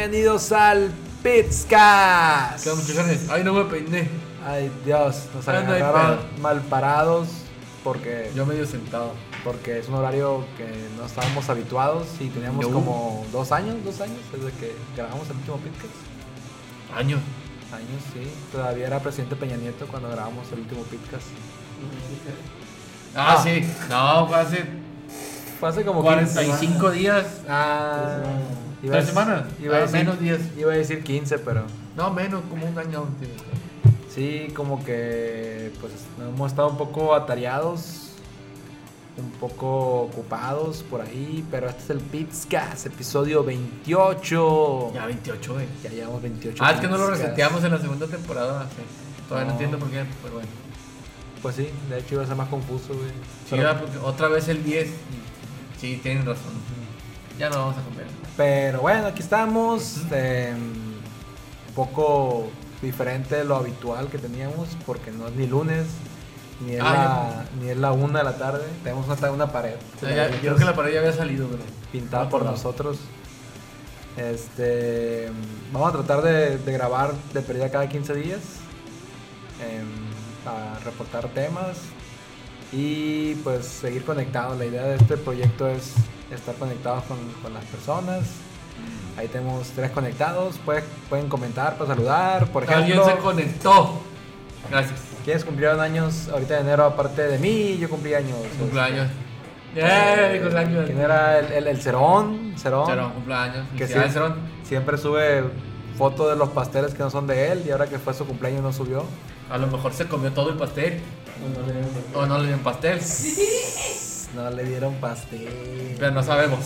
Bienvenidos al. ¿Qué onda, muchachones? Ay, no me peiné. Ay, Dios, nos no hay agarraron mal parados porque, Yo medio sentado. porque es un horario que no estábamos habituados y teníamos No. como dos años, dos años desde que grabamos el último Pizcast. Año. Años, sí. Todavía era presidente Peña Nieto cuando grabamos el último Pizcast. Ah, Ah. sí. No, fue hace Fue hace como 15 45 días. Ah, iba ¿Tres semanas? Iba a Ah, decir, menos días. Iba a decir 15, pero No, menos, como un año. tío. sí, como que pues hemos estado un poco atareados, un poco ocupados por ahí, pero este es el Pizcast, episodio 28. Ya 28, güey. Ya llevamos 28. Ah, es que no lo reseteamos en la segunda temporada. sí. Todavía no No. entiendo por qué, pero bueno. Pues sí, de hecho iba a ser más confuso, güey. Sí, Pero- ah, porque otra vez el 10. Sí, tienen razón. Ya no vamos a comer. Pero bueno, aquí estamos. eh, un poco diferente de lo habitual que teníamos, porque no es ni lunes, ni es, Ah, la, ni es la una de la tarde. Tenemos una, una pared. Ya- yo creo que la pared ya había salido, pero. pintada no por nosotros. Este, vamos a tratar de, de grabar de pérdida cada 15 días em, para reportar temas y pues seguir conectados. La idea de este proyecto es estar conectados con, con las personas. Ahí tenemos tres conectados. Pueden, pueden comentar para saludar. Por Alguien ejemplo, se conectó. Gracias. ¿quiénes cumplieron años ahorita de enero aparte de mí? Yo cumplí años. Cumpleaños. Este, ¡Eh! Cumpleaños. ¿Quién era el, el, el Cerón? Cerón. Cerón, cumpleaños. Que sí. Cerón. Siempre sube fotos de los pasteles que no son de él y ahora que fue su cumpleaños no subió. A lo mejor se comió todo el pastel. O no le dieron pastel. No le dieron pastel. Pero no sabemos.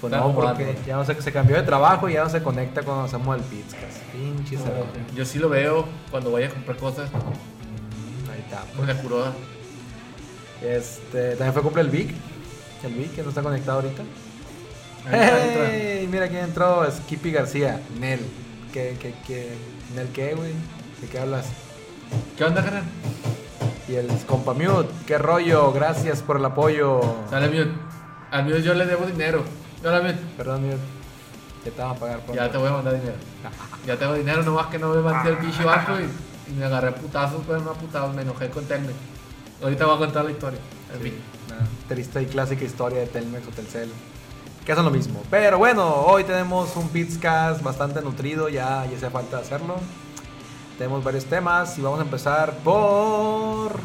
Pues no, porque ya no sé, se cambió de trabajo y ya no se conecta cuando hacemos el Pizcas. Pinche cerdo. Yo sí lo veo cuando vaya a comprar cosas. Ahí está. Con la curoda. Este, también fue cumple el Vic. El Vic que no está conectado ahorita. ¡Hey! Mira quién entró, Skippy García. Nel. ¿Qué, qué, qué? ¿Nel qué, güey? ¿De qué hablas? ¿Qué onda, carnal? Y el compa Mute, qué rollo, gracias por el apoyo. Sale Mute. Al Mute yo le debo dinero. Yo la Mute. Perdón, Mute. ¿Qué te van a pagar por Ya te voy a mandar dinero. Ya tengo dinero, nomás que no me mandé el pinche barco y, y me agarré putazos, pero no putazos, me enojé con Telmex. Ahorita voy a contar la historia. En fin. Una triste y clásica historia de Telmex o Telcel. Que son lo mismo. Pero bueno, hoy tenemos un Pizcast bastante nutrido, ya, ya hace falta hacerlo. Tenemos varios temas y vamos a empezar por.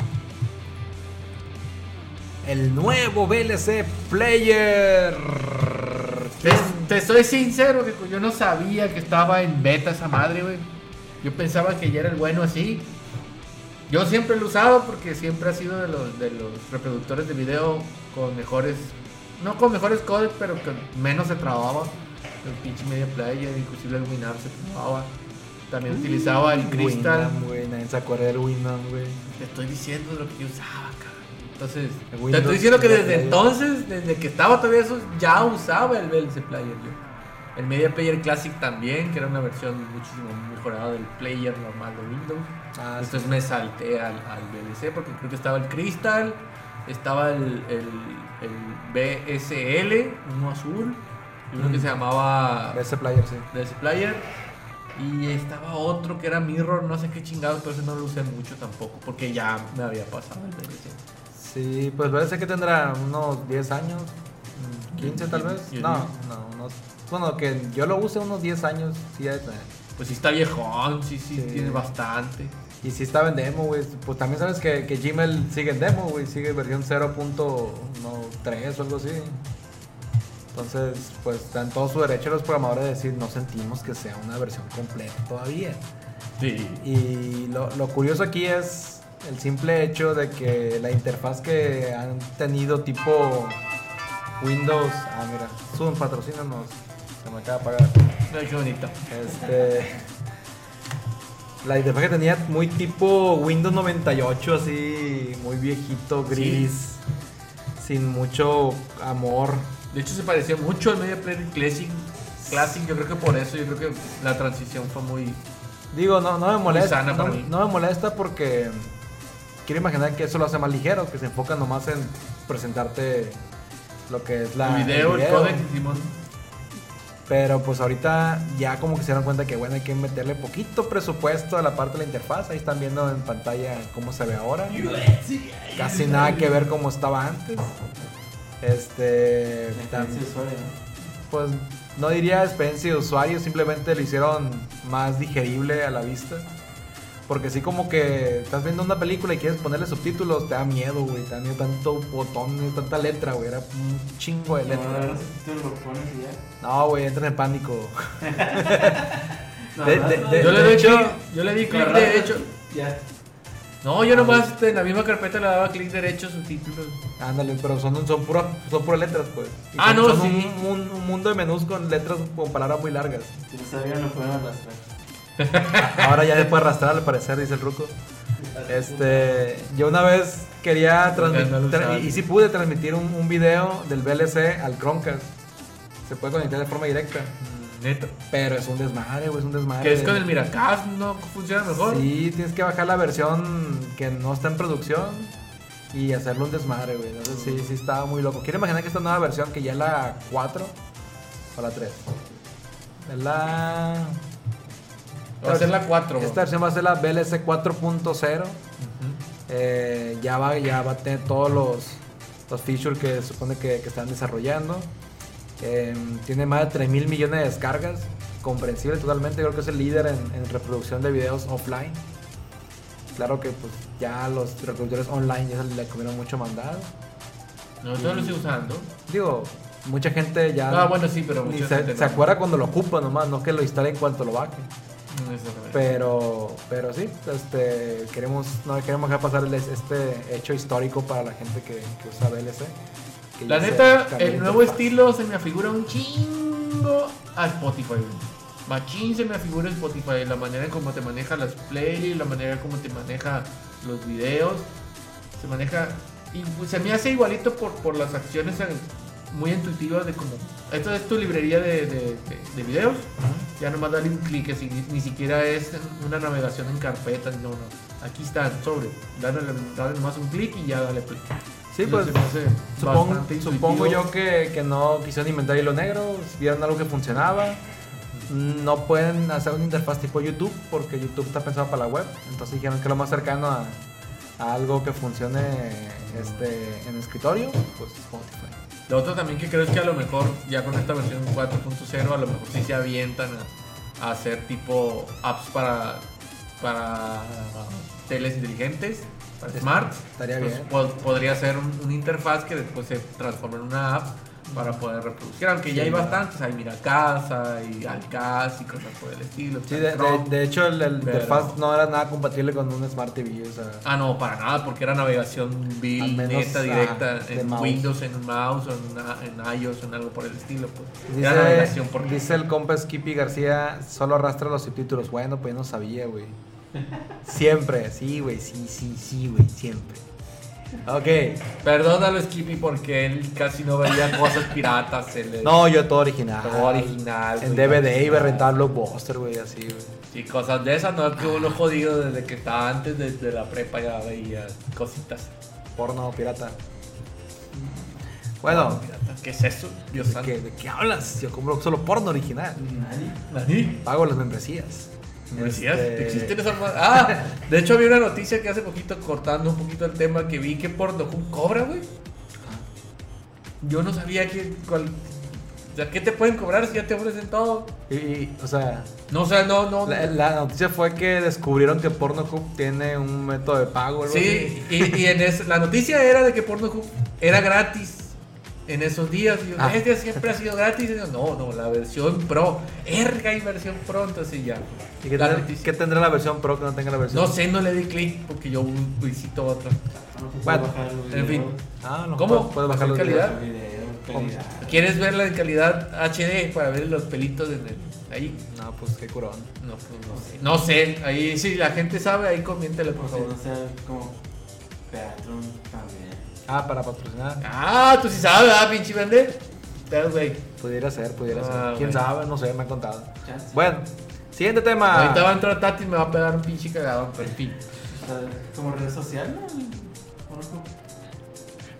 El nuevo VLC Player. Te, te soy sincero que yo no sabía que estaba en beta esa madre, güey. Yo pensaba que ya era el bueno así. Yo siempre lo he usado porque siempre ha sido de los, de los reproductores de video con mejores, no con mejores codes, pero que menos se trababa. El pinche media player, inclusive el Winamp se trababa. También utilizaba el Crystal. Winamp, güey. Nadie se acuerda del Winamp, güey. Te estoy diciendo lo que yo usaba, cabrón. Entonces, te estoy diciendo que desde entonces, desde que estaba todavía eso, ya usaba el VLC Player yo. El Media Player Classic también, que era una versión muchísimo mejorada del player normal de Windows. Ah, Entonces sí. me salté al, al VLC porque creo que estaba el Crystal, estaba el, el, el BSL, uno azul, y uno que Mm. se llamaba VLC Player, sí. DS Player. Y estaba otro que era Mirror, no sé qué chingados, pero ese no lo usé mucho tampoco, porque ya me había pasado el VLC. Sí, pues parece que tendrá unos 10 años, mm, 15 tal vez. ¿Y el No, no, unos, bueno, que yo lo use unos 10 años, sí. Pues sí está viejón, sí, sí, Sí. tiene bastante. Y si estaba en demo, güey, pues también sabes que, que Gmail sigue en demo, güey, sigue versión 0.3 o algo así. Entonces, pues están todo su derecho los programadores de decir, no sentimos que sea una versión completa todavía. Sí. Y lo, lo curioso aquí es el simple hecho de que la interfaz que han tenido tipo Windows. Ah, mira, Zoom, patrocínanos. Se me acaba de apagar. Ay, qué bonito. Este. La interfaz que tenía muy tipo Windows 98, así, muy viejito, gris, sin mucho amor. De hecho, se parecía mucho al Media Player Classic. Classic, yo creo que por eso, yo creo que la transición fue muy. Digo, no, no me molesta. sana No, para mí. no me molesta porque quiero imaginar que eso lo hace más ligero, que se enfoca nomás en presentarte lo que es la. el video, el, video. codec, Simón. Pero pues ahorita ya como que se dieron cuenta que bueno, hay que meterle poquito presupuesto a la parte de la interfaz. Ahí están viendo en pantalla cómo se ve ahora. Casi nada que ver como estaba antes. Este. tam- pues no diría experiencia de usuario, simplemente lo hicieron más digerible a la vista. Porque así como que estás viendo una película y quieres ponerle subtítulos, te da miedo, güey. Te da miedo tanto botón, tanta letra, güey. Era un chingo de letra. Tú lo pones y ya. No, güey, entras en pánico. No, De- no, de- no, de- Yo le hecho- yo le di clic derecho. Ya. No, yo nomás este, en la misma carpeta le daba clic derecho subtítulos. Ándale, pero son, son, pura, son puras letras, pues. Y Ah, son- no, son sí. un, un- un mundo de menús con letras con palabras muy largas. Si no sabían, lo pueden arrastrar. Ahora ya se puede arrastrar, al parecer, dice el ruco. Este, yo una vez quería transmitir, y, y sí pude transmitir un, un video del VLC al Chromecast. Se puede conectar de forma directa. Neto. Pero es un desmadre, güey, es un desmadre. Que es con el Miracast, ¿no funciona mejor? Sí, tienes que bajar la versión que no está en producción y hacerlo un desmadre, güey. Entonces sí, sí estaba muy loco. Quiero imaginar que esta nueva versión, que ya es la 4 o la 3. Es la... Va a ser la 4. Esta versión va a ser la VLC 4.0. Eh, ya, va, ya va a tener todos los, los features que se supone que, que están desarrollando. Eh, tiene más de 3 mil millones de descargas. Comprensible totalmente. Creo que es el líder en, en reproducción de videos offline. Claro que pues ya los reproductores online ya se le comieron mucho mandado. No, yo lo estoy usando. Digo, mucha gente ya Ah, bueno, sí, pero mucha se, gente se no. acuerda cuando lo ocupa nomás, no que lo instale en cuanto lo baje. Pero, pero sí, este, queremos, no queremos dejar pasar el- este hecho histórico para la gente que, que usa VLC. que La neta, el nuevo estilo se me afigura un chingo a Spotify. Machín se me afigura Spotify. La manera en cómo te maneja las playlists, la manera en cómo te maneja los videos. Se maneja. Y se me hace igualito por, por las acciones muy intuitivas de como. Esto es tu librería de, de, de- de videos. Ya nomás dale un clic, ni, ni siquiera es una navegación en carpetas, no, no. Aquí está, sobre. Dale, dale nomás un clic y ya dale play. Sí, pues supongo, supongo yo que, que no quisieron inventar hilo negro, vieron algo que funcionaba. No pueden hacer una interfaz tipo YouTube porque YouTube está pensado para la web. Entonces dijeron que lo más cercano a, a algo que funcione este, en escritorio, pues Spotify. Lo otro también que creo es que a lo mejor ya con esta versión 4.0 a lo mejor sí se avientan a, a hacer tipo apps para, para teles inteligentes, para Está- smart. estaría Pues, bien. po- podría ser un- una interfaz que después se transforme en una app para poder reproducir. Aunque ya hay bastantes, hay Miracasa y Alcaz y cosas por el estilo. Sí, de, de- Chrome. de hecho el, el interfaz no era nada compatible con un Smart TV. O sea, Ah, no, para nada, porque era navegación menos, neta, ajá, directa, en mouse. Windows, en un mouse, en, una- en iOS, o en algo por el estilo. Pues. era navegación Dice, por dice el compa Skippy García, solo arrastra los subtítulos. Bueno, pues yo no sabía, güey. Siempre, sí, güey, sí, sí, sí, güey, siempre. Ok. Perdónalo, Skippy, porque él casi no veía cosas piratas. No, yo todo original. Todo original, En güey. DVD iba a rentar Blockbuster, güey, así, güey. Y cosas de esas, no es que uno jodido desde que estaba antes, desde la prepa ya veía cositas. Porno pirata. Bueno, Pirata, ¿Qué es eso? Dios ¿de santo. qué, de qué hablas? Yo compro solo porno original. Nadie. ¿Nadie? Pago las membresías. ¿Me decías? Este, ¿Existen esas ma- Ah, de hecho había una noticia que hace poquito, cortando un poquito el tema, que vi que Pornhub cobra, güey. Yo no sabía que... cuál- o sea, ¿qué te pueden cobrar si ya te ofrecen todo? Y, y, o sea, No, o sea, no, no. la, la noticia fue que descubrieron que Pornhub tiene un método de pago. Sí, y, y en es- la noticia era de que Pornhub era gratis en esos días. Y yo, Ah. este siempre ha sido gratis. Y yo, no, no, la versión Pro. Erga y versión Pro, entonces ya. ¿Y qué, La tendrá- noticia. qué tendrá la versión Pro que no tenga la versión? No sé, no le di clic porque yo visito otra. Bueno, en fin. Ah, no. ¿Cómo? Puedes bajar los ¿Calidad? videos. ¿Quieres verla en calidad HD para ver los pelitos en el- ahí? No, pues qué curón. No, pues no sé. No sé, ahí si la gente sabe, ahí coméntale por O sea, favor. no sea como Patreon también. Ah, para patrocinar. Ah, tú sí sabes, ah, pinche vender. Pero, güey. Pudiera ser, pudiera Ah, ser. ¿Quién bueno. sabe? No sé, me han contado. Chance. Bueno, siguiente tema. Ahorita va a entrar Tati y me va a pegar un pinche cagado, pero en fin. Como red social, ¿no?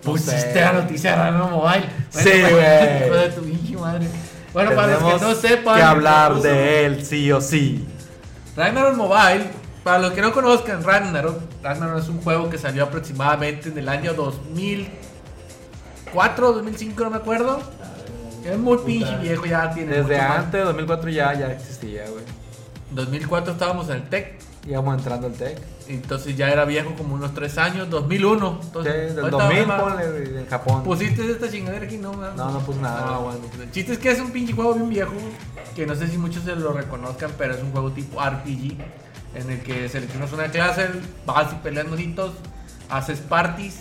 Pusiste sé. la noticia de Rano Mobile. Sí, güey. Hijo de tu pinche madre. Bueno, para los que no sepan, que hablar de él sí o sí. Ragnarok Mobile, para los que no conozcan Ragnarok, Ragnarok es un juego que salió aproximadamente en el año 2004, 2005, no me acuerdo. Es muy pinche viejo, ya tiene Desde antes de 2004 ya, ya existía, güey. 2004 estábamos en el TEC, Íbamos entrando al tech. entonces ya era viejo como unos 3 años, 2001. Sí, Entonces, del ahorita 2000, va- ponle, en Japón. Pusiste esta chingadera aquí, no. No, no puse nada. Ah, bueno. El chiste es que es un pinche juego bien viejo. Que no sé si muchos se lo reconozcan, pero es un juego tipo RPG. En el que seleccionas una clase, vas y peleas monitos, haces parties.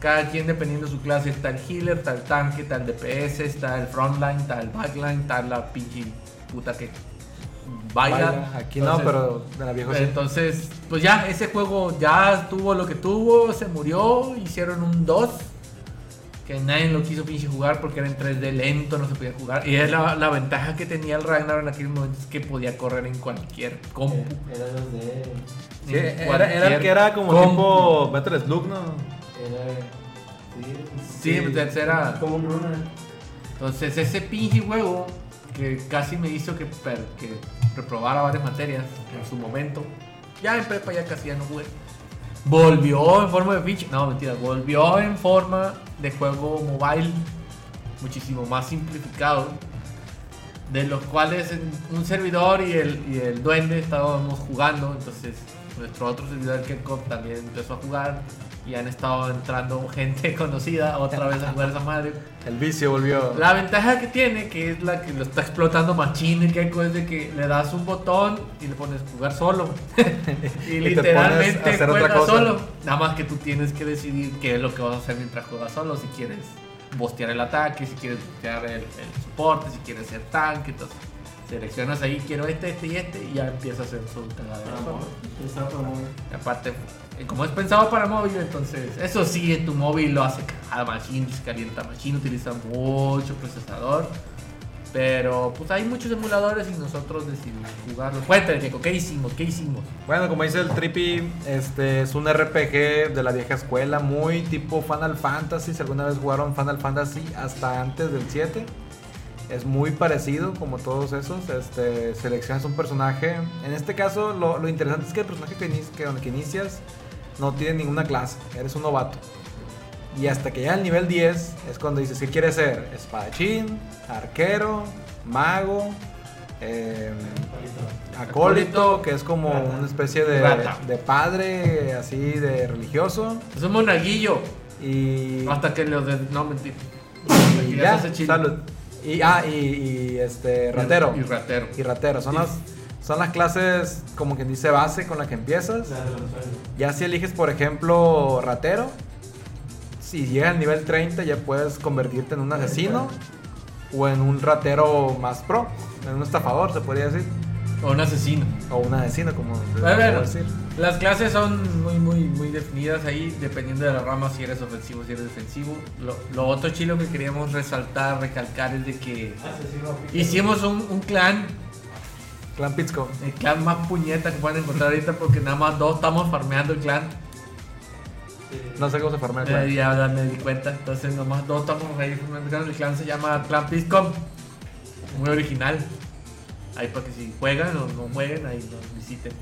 Cada quien dependiendo de su clase, está el healer, está el tanque, está el DPS, está el frontline, está el backline, está la pinche puta que baila. Baila. Aquí no, pero de la vieja sí. Entonces, pues ya, ese juego ya tuvo lo que tuvo, se murió, hicieron un 2, que nadie lo quiso pinche jugar porque era en 3D lento, no se podía jugar. Y es la, la ventaja que tenía el Ragnar en aquel momento es que podía correr en cualquier compu. Era los de. Sí, era, era el que era como compu. tipo Metal Slug, ¿no? Era. Sí, pues, era- Como un runner. Entonces, ese pinche juego que casi me hizo que, que reprobara varias materias en su momento, ya en prepa ya casi ya no jugué. Volvió en forma de pinche, no mentira, volvió en forma de juego mobile muchísimo más simplificado, de los cuales un servidor y el, y el duende estábamos jugando, entonces nuestro otro servidor Kencom también empezó a jugar y han estado entrando gente conocida otra vez a jugar esa madre. El vicio volvió. La ventaja que tiene, que es la que lo está explotando Machine y Keiko, es de que le das un botón y le pones jugar solo. y te literalmente juegas solo. Nada más que tú tienes que decidir qué es lo que vas a hacer mientras juegas solo. Si quieres bostear el ataque, si quieres bostear el, el soporte, si quieres ser tanque. Entonces seleccionas ahí, quiero este, este y este, y ya empieza a hacer su móvil. Y aparte, eh, como es pensado para móvil, entonces eso sí, en tu móvil lo hace cada machine, se calienta machine, utiliza mucho procesador. Pero pues hay muchos emuladores y nosotros decidimos jugarlo. Cuéntale, Keiko, ¿qué hicimos? ¿Qué hicimos? Bueno, como dice el Trippy, este es un RPG de la vieja escuela, muy tipo Final Fantasy. Si alguna vez jugaron Final Fantasy hasta antes del 7, es muy parecido como todos esos. Este, seleccionas un personaje. En este caso, lo, lo interesante es que el personaje que, inici- que, inicias no tiene ninguna clase, eres un novato. Y hasta que llega al nivel 10 es cuando dices, ¿qué quieres ser? Espadachín, arquero, mago, em, acólito, que es como una especie de, de padre, así de religioso. Es un monaguillo. Y, Hasta que lo de. No, mentira. Y ya salud. Y, ah, y, y, este, ratero. Y ratero. Y ratero. Son Sí. las, son las clases, como quien dice, base con la que empiezas. Claro, claro. Ya si eliges, por ejemplo, ratero, si llegas al nivel 30 ya puedes convertirte en un asesino o en un ratero más pro, en un estafador, se podría decir. O un asesino. O un asesino, como se bueno, decir. Las clases son muy, muy, muy definidas ahí, dependiendo de la rama, si eres ofensivo, si eres defensivo. Lo, lo otro chilo que queríamos resaltar, recalcar es de que hicimos un, un clan, Clan Pizco. el clan más puñeta que pueden encontrar ahorita, porque nada más dos estamos farmeando el clan. No sé cómo se farmea el Eh, clan. ya ya me di cuenta, entonces nomás dos estamos ahí farmeando el clan. El clan se llama Clan Piscom, muy original. Ahí para que si juegan o no jueguen, ahí nos visiten.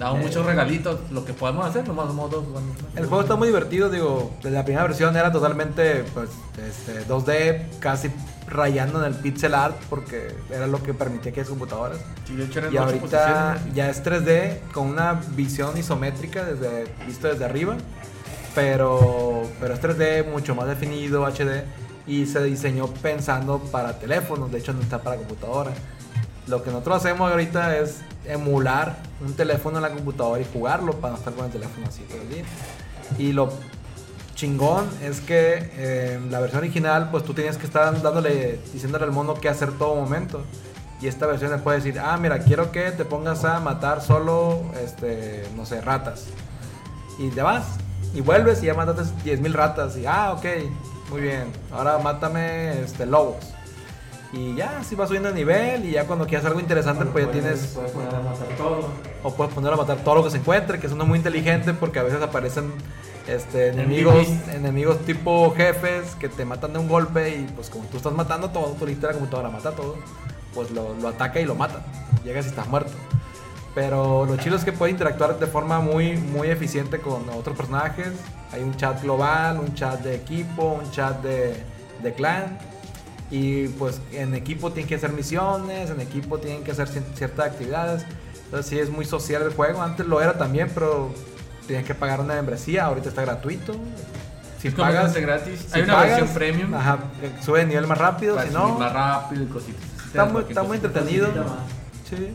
Damos Eh. muchos regalitos, lo que podemos hacer, nomás somos dos jugando. El juego está muy divertido, digo, la primera versión era totalmente pues, este, 2D, casi rayando en el pixel art porque era lo que permitía que es computadoras. Sí, de hecho Y ahorita ya es 3D con una visión isométrica desde, visto desde arriba, pero, pero es 3D mucho más definido, HD, y se diseñó pensando para teléfonos, de hecho no está para computadora. Lo que nosotros hacemos ahorita es emular un teléfono en la computadora y jugarlo para no estar con el teléfono así todo. Y lo chingón es que eh, la versión original, pues tú tenías que estar dándole, diciéndole al mono qué hacer todo momento. Y esta versión le puede decir, ah, mira, quiero que te pongas a matar solo, este, no sé, ratas. Y te vas, y vuelves y ya mataste 10.000 ratas. Y, ah, ok, muy bien, ahora mátame, este, lobos. Y ya, así vas subiendo de nivel y ya cuando quieras algo interesante, pues ya tienes... Puedes poner a matar todo. O puedes poner a matar todo lo que se encuentre, que es uno muy inteligente porque a veces aparecen este, enemigos, enemigos tipo jefes que te matan de un golpe y pues como tú estás matando todo, lista la computadora mata todo, pues lo, lo ataca y lo mata. Llegas y estás muerto. Pero lo chido es que puede interactuar de forma muy, muy eficiente con otros personajes. Hay un chat global, un chat de equipo, un chat de, de clan. Y pues en equipo tienen que hacer misiones, en equipo tienen que hacer cier- ciertas actividades. Entonces sí es muy social el juego. Antes lo era también, pero tenías que pagar una membresía. Ahorita está gratuito. Si Es completamente gratis. Hay una versión premium. Ajá, sube de nivel más rápido. Si no, más rápido y cositas. está muy, está muy entretenido. Sí.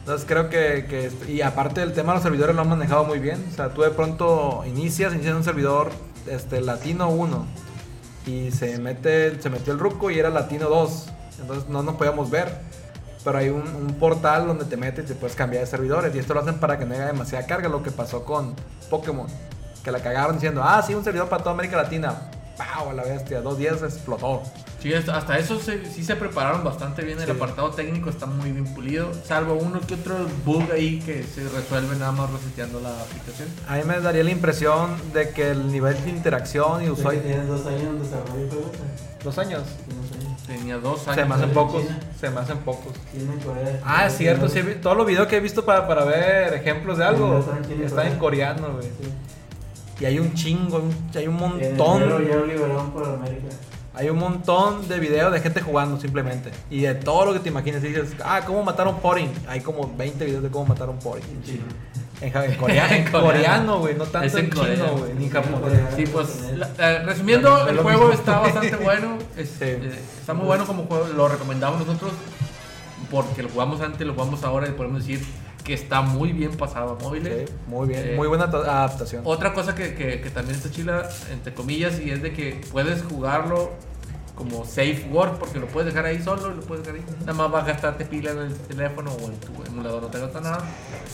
Entonces creo que, y aparte del tema de los servidores lo han manejado muy bien. O sea, tú de pronto inicias, inicias un servidor este, latino 1 y se mete, se metió el ruco y era latino 2. Entonces no nos podíamos ver. Pero hay un, portal donde te metes y te puedes cambiar de servidores. Y esto lo hacen para que no haya demasiada carga. Lo que pasó con Pokémon. Que la cagaron diciendo, ah, sí, un servidor para toda América Latina. ¡Pau! A la bestia. Dos días explotó. Sí, hasta eso se- sí se prepararon bastante bien. El Sí. apartado técnico está muy bien pulido. Salvo uno que otro bug ahí que se resuelve nada más reseteando la aplicación. A mí me daría la impresión de que el nivel de interacción y usuario... Tienes dos años en desarrollo. Dos años. Tenía dos Se años. me hacen en pocos. Se me hacen pocos. Tiene Corea. Ah, es cierto, sí, todos los videos que he visto para, para ver ejemplos de algo Están en coreano, güey. Sí. Y hay un chingo, hay un montón, ya lo liberaron por América. Hay un montón de videos de gente jugando simplemente. Y de todo lo que te imagines, y dices, ah, ¿cómo matar a un Porin? Hay como 20 videos de cómo matar a un Porin. En chino. En, en coreano, en güey, no tanto Es en en chino, güey, ni en japonés. Sí, pues la- eh, resumiendo, el juego mismo. está bastante bueno. es- Sí. eh, está muy bueno como juego. Lo recomendamos nosotros porque lo jugamos antes, lo jugamos ahora y podemos decir que está muy bien pasado a móviles. Sí, muy bien, Eh, muy buena adaptación. Otra cosa que, que- que también está chila, entre comillas, y es de que puedes jugarlo como safe word, porque lo puedes dejar ahí solo, lo puedes dejar ahí. Nada más vas a gastarte pila en el teléfono o en tu emulador, no te gasta nada.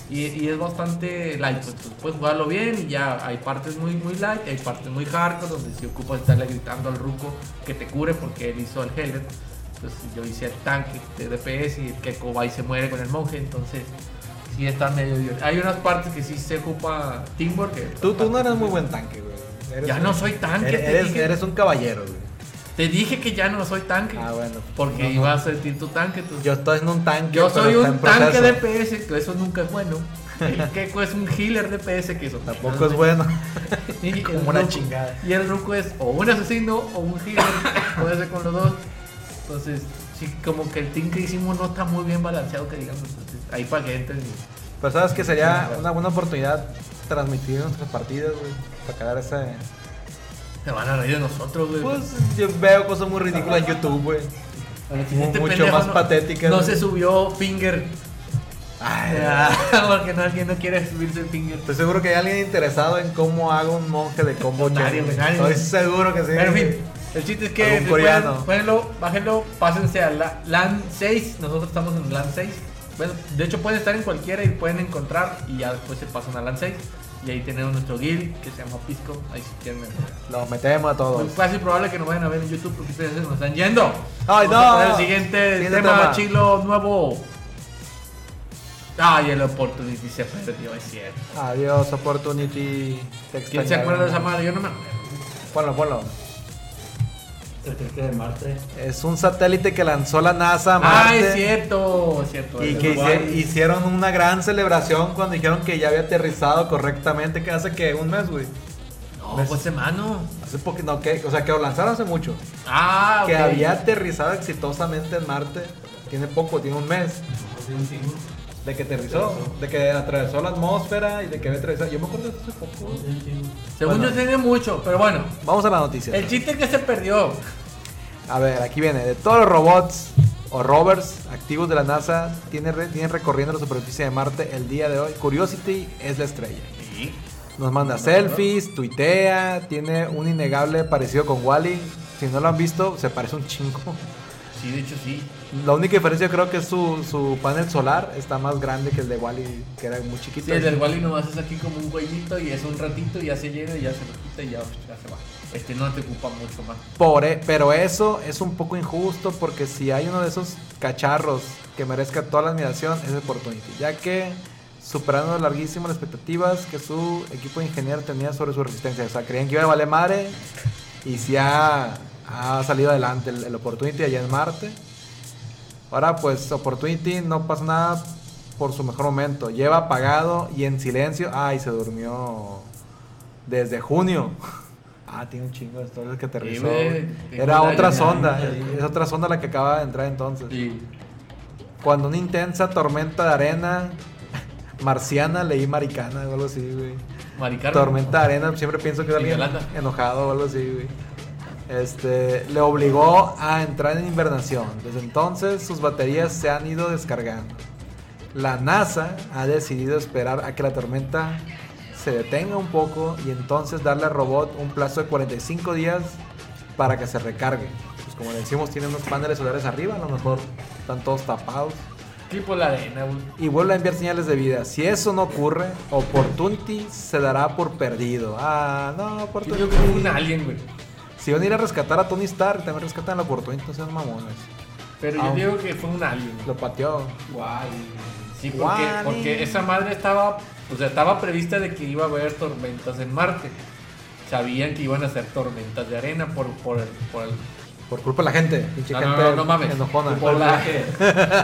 Y, y es bastante light, pues tú puedes jugarlo bien y ya hay partes muy, muy light, hay partes muy hardcore, donde si ocupas estarle gritando al ruco que te cure porque él hizo el Hellet. Entonces yo hice el tanque de DPS y el Keko va y se muere con el monje, entonces sí está medio divertido. Hay unas partes que sí se ocupa teamwork. Tú, tú no eres muy buen tanque, güey. Ya un- no soy tanque, Eres, te eres, dije. eres un caballero, güey. Te dije que ya no soy tanque. Ah, bueno. Porque No, no. iba a sentir tu tanque. entonces- Yo estoy en un tanque. Yo soy un tanque proceso. DPS, que eso nunca es bueno. El Keko es un healer DPS, que eso Tampoco es bueno. Y Como una chingada. Y el Ruko es o un asesino o un healer. puede ser con los dos. Entonces, sí, como que el team que hicimos no está muy bien balanceado, que digamos. Ahí para que entren. y- Pero sabes que sería una buena oportunidad transmitir nuestras partidas, güey. Para quedar ese. Se van a reír de nosotros, güey. Pues yo veo cosas muy ridículas en YouTube, güey. Este mucho más no- patéticas. No güey. se subió Finger. Ay, porque no, alguien no quiere subirse el Finger. Estoy seguro que hay alguien interesado en cómo hago un monje de combo nadie. Estoy seguro que sí. Pero en fin, el chiste es que coreano. Pónganlo, bájenlo, pásense a la, LAN 6. Nosotros estamos en LAN 6. Bueno, de hecho pueden estar en cualquiera y pueden encontrar y ya después se pasan a LAN 6. Y ahí tenemos nuestro guild que se llama Pisco. Ahí si quieren. Los metemos a todos. Muy fácil probable que nos vayan a ver en YouTube porque ustedes se nos están yendo. Ay, Vamos no. El siguiente Siguiente tema, tema. chilo nuevo. Ay, el Opportunity se perdió, es cierto. Adiós, Opportunity. ¿Quién se acuerda de esa madre? Yo no me acuerdo. Ponlo, ponlo. Satélite de Marte. Es un satélite que lanzó la NASA a Ah, es cierto, es cierto. Y es que hice- hicieron una gran celebración cuando dijeron que ya había aterrizado correctamente, que hace que un mes, güey. No, fue semana. Hace poquito, no, que, o sea, que lo lanzaron hace mucho. Ah, Que había aterrizado exitosamente en Marte. Tiene poco, tiene un mes Sí, un chingo. De que aterrizó, de que atravesó la atmósfera y de que había aterrizado. Yo me acuerdo de eso hace poco. Según Bueno. yo tiene mucho, pero bueno. Vamos a la noticia. El chiste es que se perdió. A ver, aquí viene. De todos los robots o rovers activos de la NASA tienen, re- tienen recorriendo la superficie de Marte el día de hoy. Curiosity es la estrella. Sí. Nos manda selfies, tuitea, tiene un innegable parecido con Wally. Si no lo han visto, se parece un chingo. Sí, de hecho sí. La única diferencia creo que es su, su panel solar está más grande que el de Wally, que era muy chiquito. Sí, el del Wally nomás es aquí como un huellito y es un ratito y ya se llena y ya se lo quita y ya, ya se va. Este no te ocupa mucho más. Por e- pero eso es un poco injusto porque si hay uno de esos cacharros que merezca toda la admiración es Opportunity, ya que superando larguísimas las expectativas que su equipo de ingenieros tenía sobre su resistencia. O sea, creían que iba a valer madre y si ha, ha salido adelante el, el Opportunity allá en Marte. Ahora pues Opportunity no pasa nada por su mejor momento. Lleva apagado y en silencio. Ay, se durmió desde junio. Ah, tiene un chingo de historias que aterrizó. Era otra sonda. Es otra sonda la que acaba de entrar entonces. Sí. Cuando una intensa tormenta de arena marciana, leí maricana o algo así, güey. Maricarmen. Tormenta de arena, siempre pienso que es alguien enojado o algo así, güey. Este, le obligó a entrar en invernación. Desde entonces sus baterías se han ido descargando. La NASA ha decidido esperar a que la tormenta se detenga un poco y entonces darle al robot un plazo de 45 días para que se recargue. Pues como le decimos, tiene unos paneles solares arriba, a lo mejor están todos tapados. Tipo la arena. Y vuelve a enviar señales de vida. Si eso no ocurre, Opportunity se dará por perdido. Ah, no, Yo Opportunity. digo que fue un alien, güey. Si van a ir a rescatar a Tony Stark, también rescatan a Opportunity, no sean mamones. Pero yo Ah. digo que fue un alien. Lo pateó. Guay. Sí, porque, esa madre estaba, o sea, estaba prevista de que iba a haber tormentas en Marte. Sabían que iban a ser tormentas de arena por, por, el, por el- Por culpa de la gente. Pinche No, no, gente no, no mames. enojona. Por la-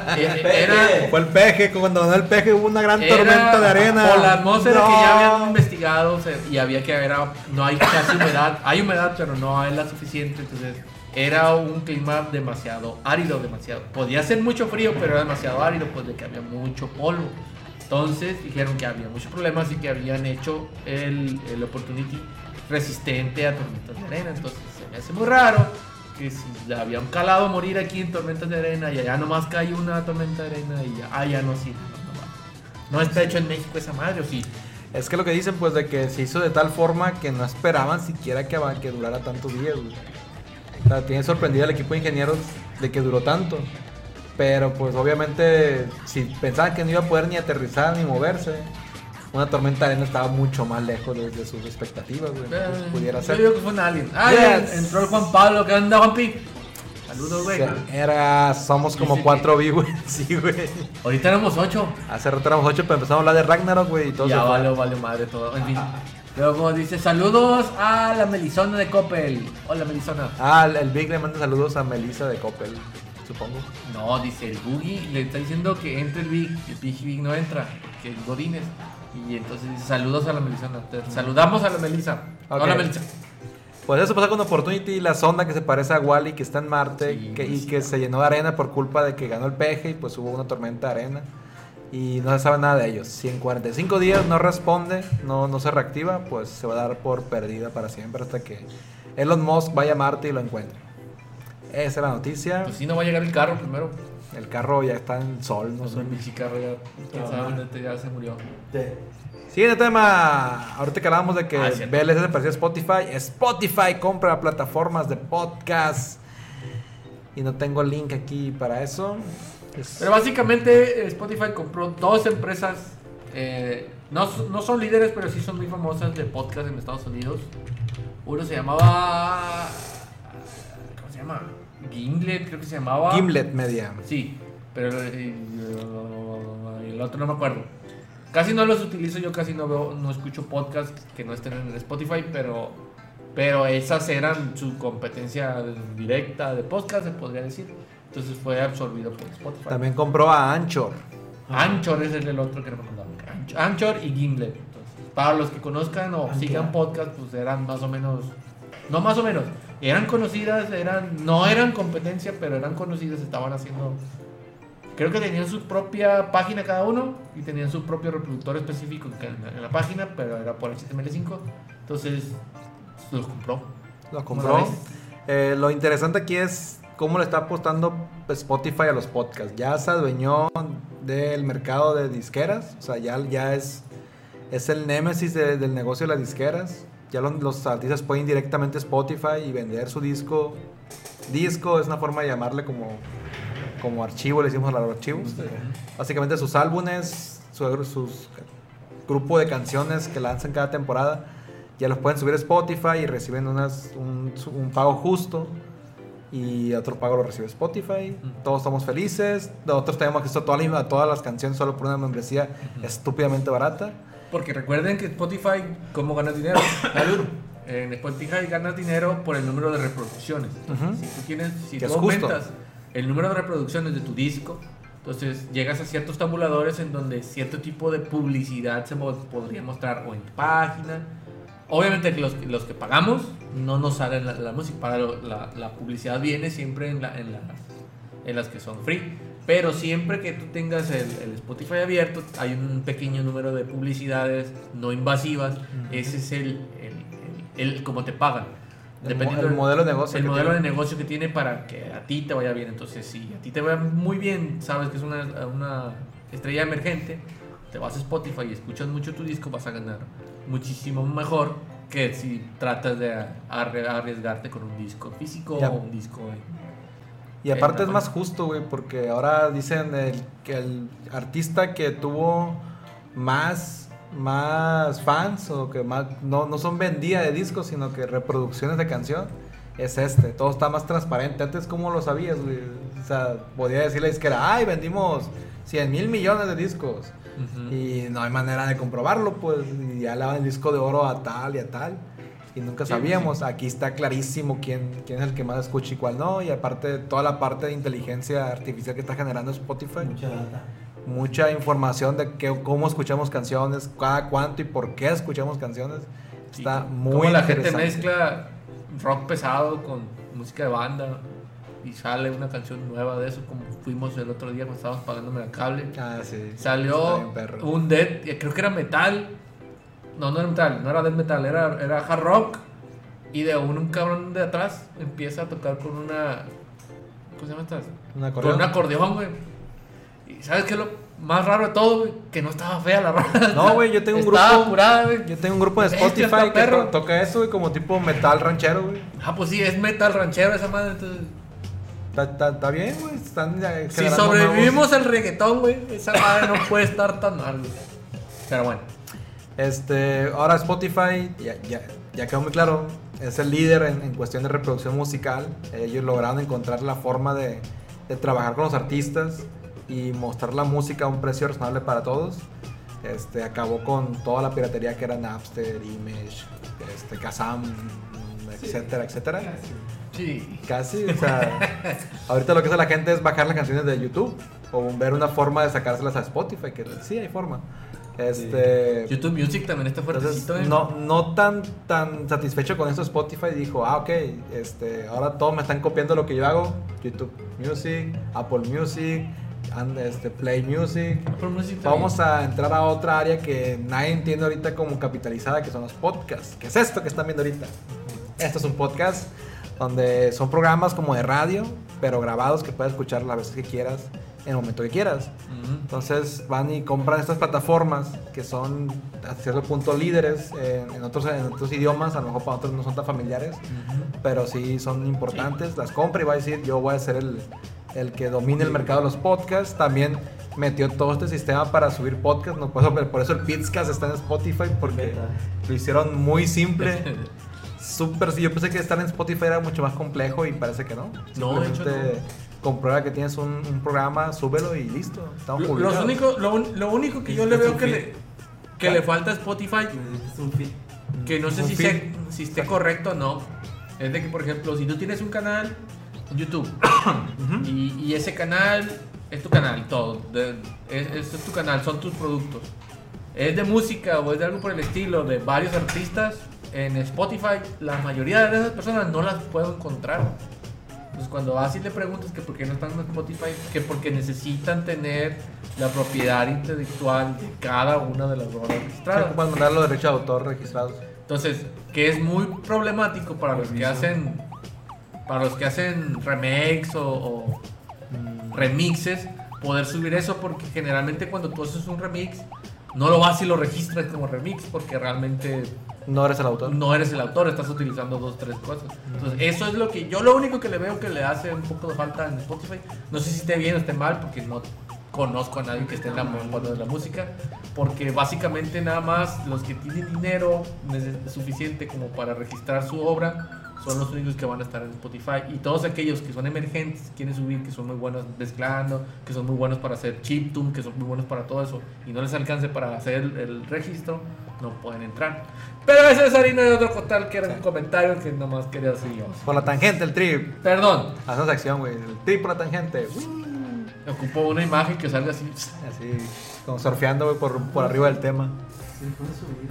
era, Fue el peje, cuando ganó el peje hubo una gran era tormenta de arena. Por la atmósfera No. que ya habían investigado o sea, y había que haber, no hay casi humedad, hay humedad pero no hay la suficiente, entonces era un clima demasiado árido, demasiado. Podía ser mucho frío, pero era demasiado árido, pues de que había mucho polvo. Entonces dijeron que había muchos problemas y que habían hecho el, el Opportunity resistente a tormentas de arena. Entonces se me hace muy raro que si le habían calado morir aquí en tormentas de arena y allá nomás cae una tormenta de arena y ya, ah, ya no sirve. No, no. No está hecho en México esa madre, ¿o sí? Es que lo que dicen, pues, de que se hizo de tal forma que no esperaban siquiera que durara tantos días, güey. O sea, tiene sorprendido al equipo de ingenieros de que duró tanto. Pero, pues, obviamente, si pensaban que no iba a poder ni aterrizar ni moverse, una tormenta de arena estaba mucho más lejos de, de sus expectativas, güey. Entonces, Eh, pudiera Yo ser. digo que fue un alien. Ah, Yes. entró el Juan Pablo. ¿Qué onda, Juanpi? Saludos, güey. Era, somos como Dice que- cuatro vi, güey. Sí, güey. Ahorita éramos ocho. Hace rato éramos ocho, pero empezamos a hablar de Ragnarok, güey. Y todo ya fue. vale, vale madre todo. En fin. Luego dice saludos a la Melisona de Coppel. Hola Melisona. Ah, el- el Big le manda saludos a Melissa de Coppel, supongo. No, dice el Boogie, le está diciendo que entre el Big, el Big Big no entra, que es Godines. Y entonces dice saludos a la Melisona. Te- Saludamos a la Melissa. Ok. Hola Melissa. Pues eso pasa con Opportunity, la sonda que se parece a Wally, que está en Marte Sí, que- y sí. que se llenó de arena por culpa de que ganó el peje y pues hubo una tormenta de arena. Y no se sabe nada de ellos. Si en 45 días no responde, no, no se reactiva, pues se va a dar por perdida para siempre hasta que Elon Musk vaya a Marte y lo encuentre. Esa es la noticia. Pues sí, no va a llegar el carro primero. El carro ya está en sol, no sé. el carro ya. quién sabe dónde te- ya se murió. Te- Siguiente tema. Ahorita que hablábamos de que Ah, cierto. BLS se parecía a Spotify. Spotify compra plataformas de podcast. Y no tengo link aquí para eso. Es- Pero básicamente eh, Spotify compró dos empresas. eh, no, s- no son líderes, pero sí son muy famosas de podcast en Estados Unidos. Uno se llamaba. ¿Cómo se llama? Gimlet, creo que se llamaba. Gimlet Media. Sí, pero eh, el otro no me acuerdo. Casi no los utilizo, yo casi no veo, no escucho podcasts que no estén en el Spotify, pero, pero esas eran su competencia directa de podcast, se podría decir. Entonces fue absorbido por Spotify. También compró a Anchor. Anchor es el, el otro que no me acordaba. Anchor, Anchor y Gimlet. Entonces, para los que conozcan o Anchor. sigan podcast, pues eran más o menos, no más o menos, eran conocidas, eran, no eran competencia, pero eran conocidas, estaban haciendo, creo que tenían su propia página cada uno y tenían su propio reproductor específico en la, en la página, pero era por HTML5, entonces los compró. Lo ¿Cómo la compró. Eh, lo interesante aquí es cómo le está apostando Spotify a los podcasts. Ya se adueñó del mercado de disqueras. O sea, ya, ya es, es el némesis de- del negocio de las disqueras. Ya lo- los artistas pueden ir directamente a Spotify y vender su disco disco, es una forma de llamarle como, como archivo, le decimos a los archivos. Básicamente sus álbumes, su, sus grupo de canciones que lanzan cada temporada, ya los pueden subir a Spotify y reciben unas, un, un pago justo y otro pago lo recibe Spotify. Todos estamos felices. Nosotros tenemos acceso a, toda a todas las canciones solo por una membresía estúpidamente barata. Porque recuerden que Spotify, ¿cómo ganas dinero? en Spotify ganas dinero por el número de reproducciones. Si tú, tienes, si tú aumentas el número de reproducciones de tu disco, entonces llegas a ciertos tabuladores en donde cierto tipo de publicidad se podría mostrar o en tu página. Obviamente los, los que pagamos no nos sale la, música, para la, la, publicidad viene siempre en, la, en, las, en las que son free. Pero siempre que tú tengas el, el, Spotify abierto, hay un pequeño número de publicidades no invasivas. Ese es el, el, el, como te pagan. Dependiendo del modelo de negocio. El modelo de negocio que tiene para que a ti te vaya bien. Entonces, si a ti te va muy bien, sabes que es una, una estrella emergente, te vas a Spotify y escuchas mucho tu disco, vas a ganar muchísimo mejor que si tratas de arriesgarte con un disco físico o un disco y aparte es más justo, güey, porque ahora dicen que el artista que tuvo más, más fans o que más, no, no son vendidas de discos, sino que reproducciones de canción, es este. Todo está más transparente. Antes, ¿cómo lo sabías, güey? O sea, podía decirle que era, ay, vendimos 100 mil millones de discos. Y no hay manera de comprobarlo, pues. Y ya le daban el disco de oro a tal y a tal y nunca sabíamos. Aquí está clarísimo quién, quién es el que más escucha y cuál no. Y aparte, toda la parte de inteligencia artificial que está generando Spotify. Mucha data. Mucha información de que, cómo escuchamos canciones, cada cuánto y por qué escuchamos canciones. Está muy Como la gente mezcla rock pesado con música de banda y sale una canción nueva de eso, como fuimos el otro día cuando estábamos pagándome el cable. Ah, sí. Salió un dead, creo que era metal, no, no era metal, no era death metal, era, era hard rock. Y de un, un cabrón de atrás empieza a tocar con una. ¿Cómo se llama esta? Un acordeón. Con un acordeón, güey. Y ¿sabes qué es lo más raro de todo, güey? Que no estaba fea la rola. No, güey, yo tengo un estaba grupo. Apurada, güey. Yo tengo un grupo de Spotify que toca eso, güey, como tipo metal ranchero, güey. Ah, pues sí, es metal ranchero esa madre, entonces. Está bien, güey. Están Si sobrevivimos el reggaetón, güey, esa madre no puede estar tan mal, güey. Pero bueno. Este, ahora Spotify, ya, ya, ya quedó muy claro, es el líder en, cuestión de reproducción musical. Ellos lograron encontrar la forma de, de, trabajar con los artistas y mostrar la música a un precio razonable para todos. Este, acabó con toda la piratería que era Napster, Image, este, Kazam, etcétera, etcétera. Sí. Casi, o sea, ahorita lo que hace la gente es bajar las canciones de YouTube o ver una forma de sacárselas a Spotify, que sí hay forma. Este, YouTube Music también está fuertecito. ¿eh? No, no tan, tan satisfecho con esto Spotify dijo, ah, ok, este, ahora todos me están copiando lo que yo hago. YouTube Music, Apple Music, and, este, Play Music. Vamos a entrar a otra área que nadie entiende ahorita como capitalizada, que son los podcasts. ¿Qué es esto que están viendo ahorita? Esto es un podcast donde son programas como de radio, pero grabados que puedes escuchar las veces que quieras en el momento que quieras. Entonces van y compran estas plataformas que son a cierto punto líderes en, otros, en otros idiomas, a lo mejor para otros no son tan familiares, pero sí son importantes. Las compra y va a decir yo voy a ser el, el que domine el mercado de los podcasts. También metió todo este sistema para subir podcasts. No puedo, por eso el Pizcast está en Spotify porque lo hicieron muy simple. Súper, yo pensé que estar en Spotify era mucho más complejo y parece que no. No, de hecho comprueba que tienes un, programa, súbelo y listo. Estamos lo, único, lo, único que yo le veo que le, que le falta a Spotify, que no sé si, si esté correcto o no, es de que, por ejemplo, si tú tienes un canal YouTube y, ese canal es tu canal, todo, es, es tu canal, son tus productos, es de música o es de algo por el estilo, de varios artistas, en Spotify, la mayoría de esas personas no las puedo encontrar. Pues cuando vas y le preguntas que por qué no están en Spotify, que porque necesitan tener la propiedad intelectual de cada una de las rolas registradas. para mandar los derechos de autor registrados. Entonces, que es muy problemático para los que hacen para los que hacen remakes o, mm. remixes poder subir eso porque generalmente cuando tú haces un remix no lo vas y lo registras como remix porque realmente No eres el autor. no eres el autor, estás utilizando dos, tres cosas. Entonces, eso es lo que yo lo único que le veo que le hace un poco de falta en Spotify. No sé si esté bien o esté mal, porque no conozco a nadie que esté en la mundo de la música. Porque básicamente nada más los que tienen dinero suficiente como para registrar su obra son los únicos que van a estar en Spotify. Y todos aquellos que son emergentes, quieren subir, que son muy buenos mezclando, que son muy buenos para hacer chiptune, que son muy buenos para todo eso, y no les alcance para hacer el, el registro, no pueden entrar. Pero ese es harina de otro costal, que era un comentario que nomás quería decir yo. Por la tangente, el trip. Perdón, Haz una sección, güey. El trip por la tangente. Ocupó una imagen que salga así. Así, como surfeando, güey, por, por arriba del tema. Sí, puedes subir.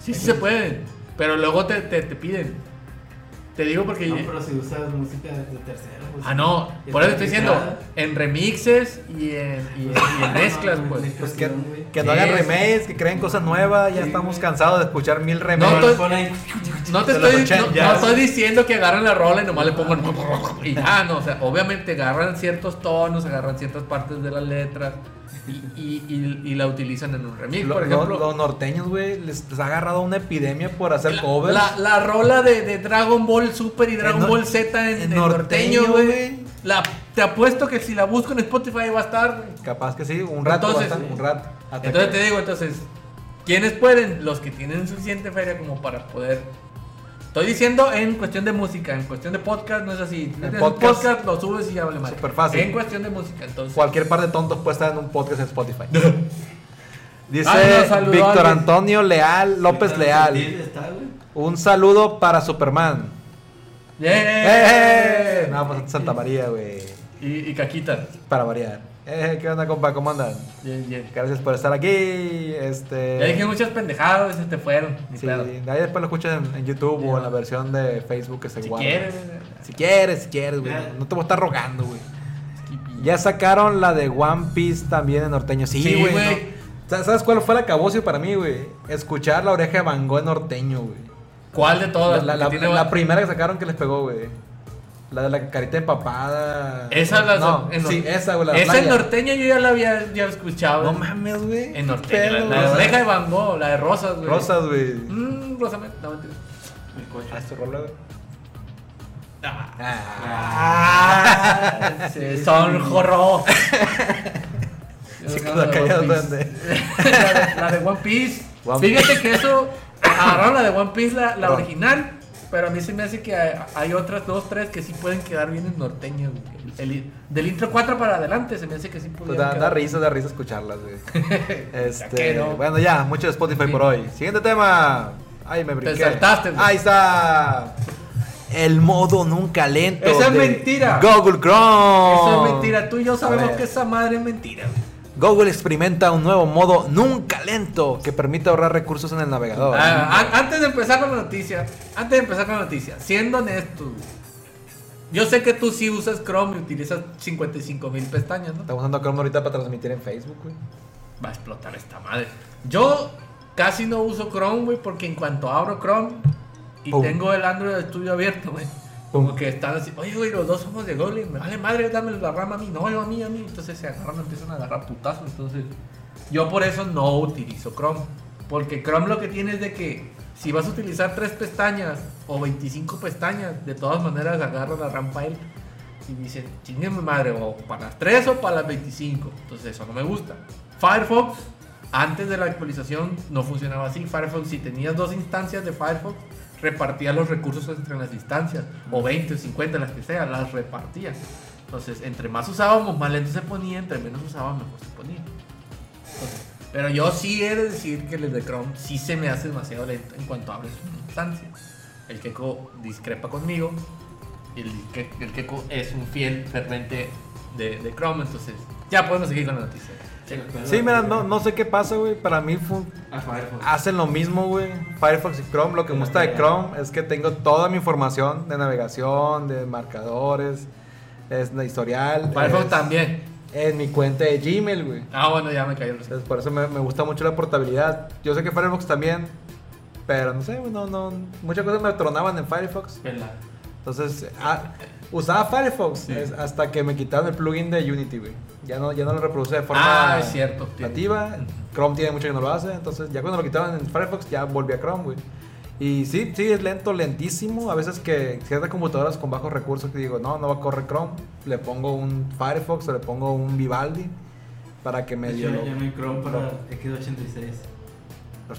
Sí, sí se puede, pero luego te, te, te piden. Te digo porque... No, pero si usas música de tercero. Pues, Ah, no, por eso estoy diciendo, en remixes y en, y en, y en mezclas, No, no, pues. Pues que, no hagan remakes, que creen cosas nuevas. Ya Sí, estamos cansados de escuchar mil No, remakes. estoy-. No te estoy, 80, no, ya. no estoy diciendo que agarran la rola y nomás le pongan y ya, no, o sea, obviamente agarran ciertos tonos, agarran ciertas partes de las letras y, y, y- y la utilizan en un remix, Lo- por lo- ejemplo. los norteños, güey, les, les ha agarrado una epidemia por hacer covers. La, la rola de, de Dragon Ball Super y Dragon Ball Z en, en norteño, güey. La- Te apuesto que si la busco en Spotify va a estar. Capaz que sí, un rato, Entonces, un rato. Hasta Entonces que- te digo, entonces, ¿quiénes pueden? Los que tienen suficiente feria como para poder. Estoy diciendo en cuestión de música, en cuestión de podcast no es así. Un podcast, podcast, lo subes y ya vale más. súper fácil. En cuestión de música, entonces. Cualquier par de tontos puede estar en un podcast en Spotify. Dice no, Víctor. Antonio Leal López Leal. está. Un saludo para Superman. ¡Eh! ¡Eh! No, pues Santa María, güey. Y, y Caquita. Para variar. Eh, ¿Qué onda, compa? ¿Cómo andan? Bien, bien. Gracias por estar aquí. Este. Ya dije muchas pendejadas, se te fueron. Sí, ahí después lo escuchas en, en YouTube Sí, o en la versión de Facebook que se Si guarda. quieres. Si quieres, si quieres, güey. No te voy a estar rogando, güey. Ya sacaron la de One Piece también en norteño. Sí, Sí, güey. güey. no. Sa- ¿Sabes cuál fue el acabocio para mí, güey? Escuchar la oreja de Van Gogh en norteño, güey. ¿Cuál de todas? la primera que sacaron que les pegó, güey. La de la carita empapada. Esa la No, en sí, esa, güey. La Esa en norteño yo ya la había ya escuchado. No mames, güey. En norteño. La, la de güey. oreja de Van Gogh, la de rosas, güey. Rosas, güey. Mmm, rosamento. No, mentira. El coche. Ah, su rola, güey. Ah, Ah. sí, son jorro. Sí, duende. la, de, la de One Piece. One Fíjate que eso. Agarraron la de One Piece, la, la No. original. Pero a mí se me hace que hay, hay otras dos, tres que sí pueden quedar bien en norteño. güey. El- el- del intro 4 para adelante se me hace que sí Pues pudieran da, da risa, da risa escucharlas, güey. Este, no. Bueno, ya, mucho de Spotify por hoy. Siguiente tema. Ay, me brinqué. saltaste, güey. Ahí está. El modo nunca lento. Esa es mentira. Google Chrome. Eso es mentira. Tú y yo sabemos que esa madre es mentira. güey. Google experimenta un nuevo modo nunca lento que permite ahorrar recursos en el navegador. Ah, an- antes de empezar con la noticia, antes de empezar con la noticia, siendo honesto, güey, yo sé que tú sí usas Chrome y utilizas 55 mil pestañas, ¿no? Estamos usando Chrome ahorita para transmitir en Facebook, güey. Va a explotar esta madre. Yo casi no uso Chrome, güey, porque en cuanto abro Chrome y Pum. tengo el Android Studio abierto, güey, como que están así, oye, güey, los dos somos de Google, me vale madre, dame la rama a mí, no, yo a mí, a mí. Entonces se agarran, empiezan a agarrar putazos. Entonces, yo por eso no utilizo Chrome. Porque Chrome lo que tiene es de que si vas a utilizar tres pestañas o 25 pestañas, de todas maneras agarra la rampa él y dice, chingue mi madre, o para las 3 o para las 25. Entonces eso no me gusta. Firefox, antes de la actualización no funcionaba así. Firefox, si tenías dos instancias de Firefox, repartía los recursos entre las instancias, o 20 o 50, las que sean, las repartía. Entonces, entre más usábamos, más lento se ponía, entre menos usábamos, mejor se ponía. Pero yo sí he de decir que el de Chrome sí se me hace demasiado lento en cuanto abres una instancia. El Keiko discrepa conmigo. Y el, el Keiko es un fiel fervente de, de Chrome. Entonces, ya podemos seguir con la noticia. Sí. Sí, mira, no, no sé qué pasa, güey. Para mí fue, A Firefox. hacen lo mismo, güey. Firefox y Chrome. Lo que me gusta de Chrome es que tengo toda mi información de navegación, de marcadores, es de historial. Firefox es- también. En mi cuenta de Gmail, güey. Ah, bueno, ya me cayó Entonces, por eso me, me gusta mucho la portabilidad. Yo sé que Firefox también, pero no sé, no, no, muchas cosas me tronaban en Firefox. Entonces, ah, usaba Firefox Sí. es- hasta que me quitaron el plugin de Unity, güey. Ya no, ya no lo reproduce de forma Ah, es cierto. nativa. Chrome tiene mucho que no lo hace. Entonces, ya cuando lo quitaron en Firefox, ya volví a Chrome, güey. Y sí, sí, es lento, lentísimo. A veces que ciertas computadoras con bajos recursos que digo, no, no va a correr Chrome. Le pongo un Firefox o le pongo un Vivaldi para que me Ya, ya no hay Chrome para X86.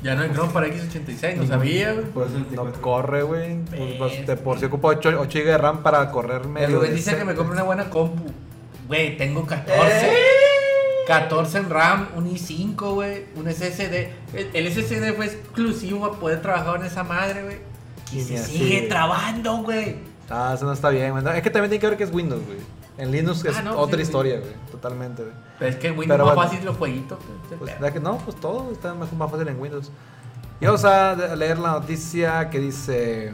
Ya no hay Chrome para X86, no sabía, güey. Pues no 64. corre, güey. Pues, pues, de por si ocupo 8, 8 GB de RAM para correr El medio. Rubén dice que me compre una buena compu. Güey, tengo 14. 14 en RAM, un i5, güey, un SSD. El, el SSD fue exclusivo para poder trabajar en esa madre, güey. Y se sigue trabando, güey. Ah, eso no está bien, güey. Es que también tiene que ver que es Windows, güey. En Linux es Ah, no, otra sí, historia, güey. Totalmente, güey. Pero es que Windows Pero más bueno. fácil los jueguitos. pues, Pues, el ¿verdad que no, pues todo está mejor, más fácil en Windows. Y vamos a leer la noticia que dice...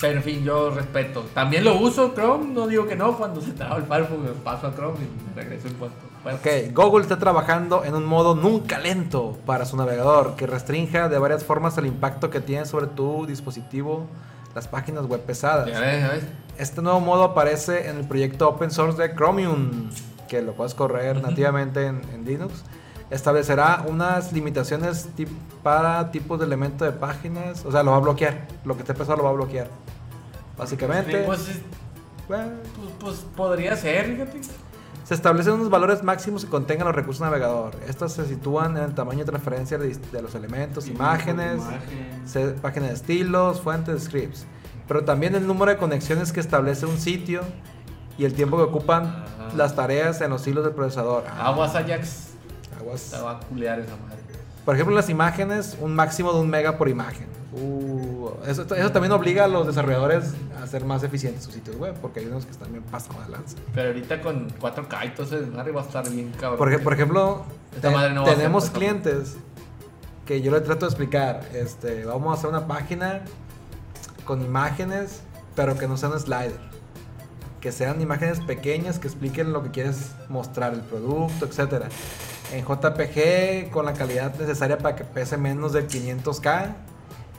Pero en fin, yo respeto. También lo uso Chrome, no digo que no. Cuando se traba el Firefox, me paso a Chrome y regreso en puesto. Bueno, Ok, Google está trabajando en un modo nunca lento para su navegador que restrinja de varias formas el impacto que tiene sobre tu dispositivo las páginas web pesadas. Ya ves, ya ves. Este nuevo modo aparece en el proyecto open source de Chromium, que lo puedes correr nativamente en, en Linux. Establecerá unas limitaciones tip- para tipos de elementos de páginas, o sea, lo va a bloquear. Lo que esté pesado lo va a bloquear. Básicamente, Pues, es- bueno, pues, pues podría ser, fíjate. Se establecen unos valores máximos que contengan los recursos navegador. Estos se sitúan en el tamaño de transferencia de, los elementos, imágenes, Imagen. páginas de estilos, fuentes, scripts. Pero también el número de conexiones que establece un sitio y el tiempo que ocupan Ajá. las tareas en los hilos del procesador. Aguas Ajax. Aguas. Te va a culear esa madre. Por ejemplo, las imágenes, un máximo de un mega por imagen. Uh, eso, eso también obliga a los desarrolladores a hacer más eficientes sus sitios web, porque hay unos que están bien pasados de lanza. Pero ahorita con 4K, entonces madre va a estar bien cabrón. Porque, por ejemplo, te- no ser, tenemos pues, clientes que yo le trato de explicar, este, vamos a hacer una página con imágenes, pero que no sean slider. Que sean imágenes pequeñas que expliquen lo que quieres mostrar, el producto, etcétera. En JPG con la calidad necesaria para que pese menos de 500k.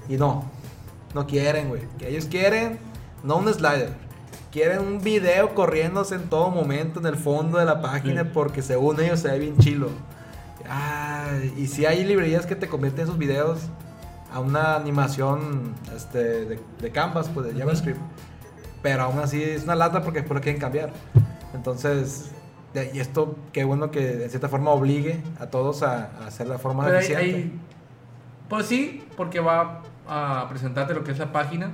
Y no, no quieren, güey. Que ellos quieren, no un slider. Quieren un video corriéndose en todo momento en el fondo de la página Sí. porque según ellos se ve bien chilo. Y si hay librerías que te convierten esos videos a una animación este, de, de Canvas, pues de. JavaScript. Pero aún así es una lata porque después lo quieren cambiar. Entonces, y esto, qué bueno que de cierta forma obligue a todos a, a hacer la forma Pero eficiente. Pues sí, porque va a presentarte lo que es la página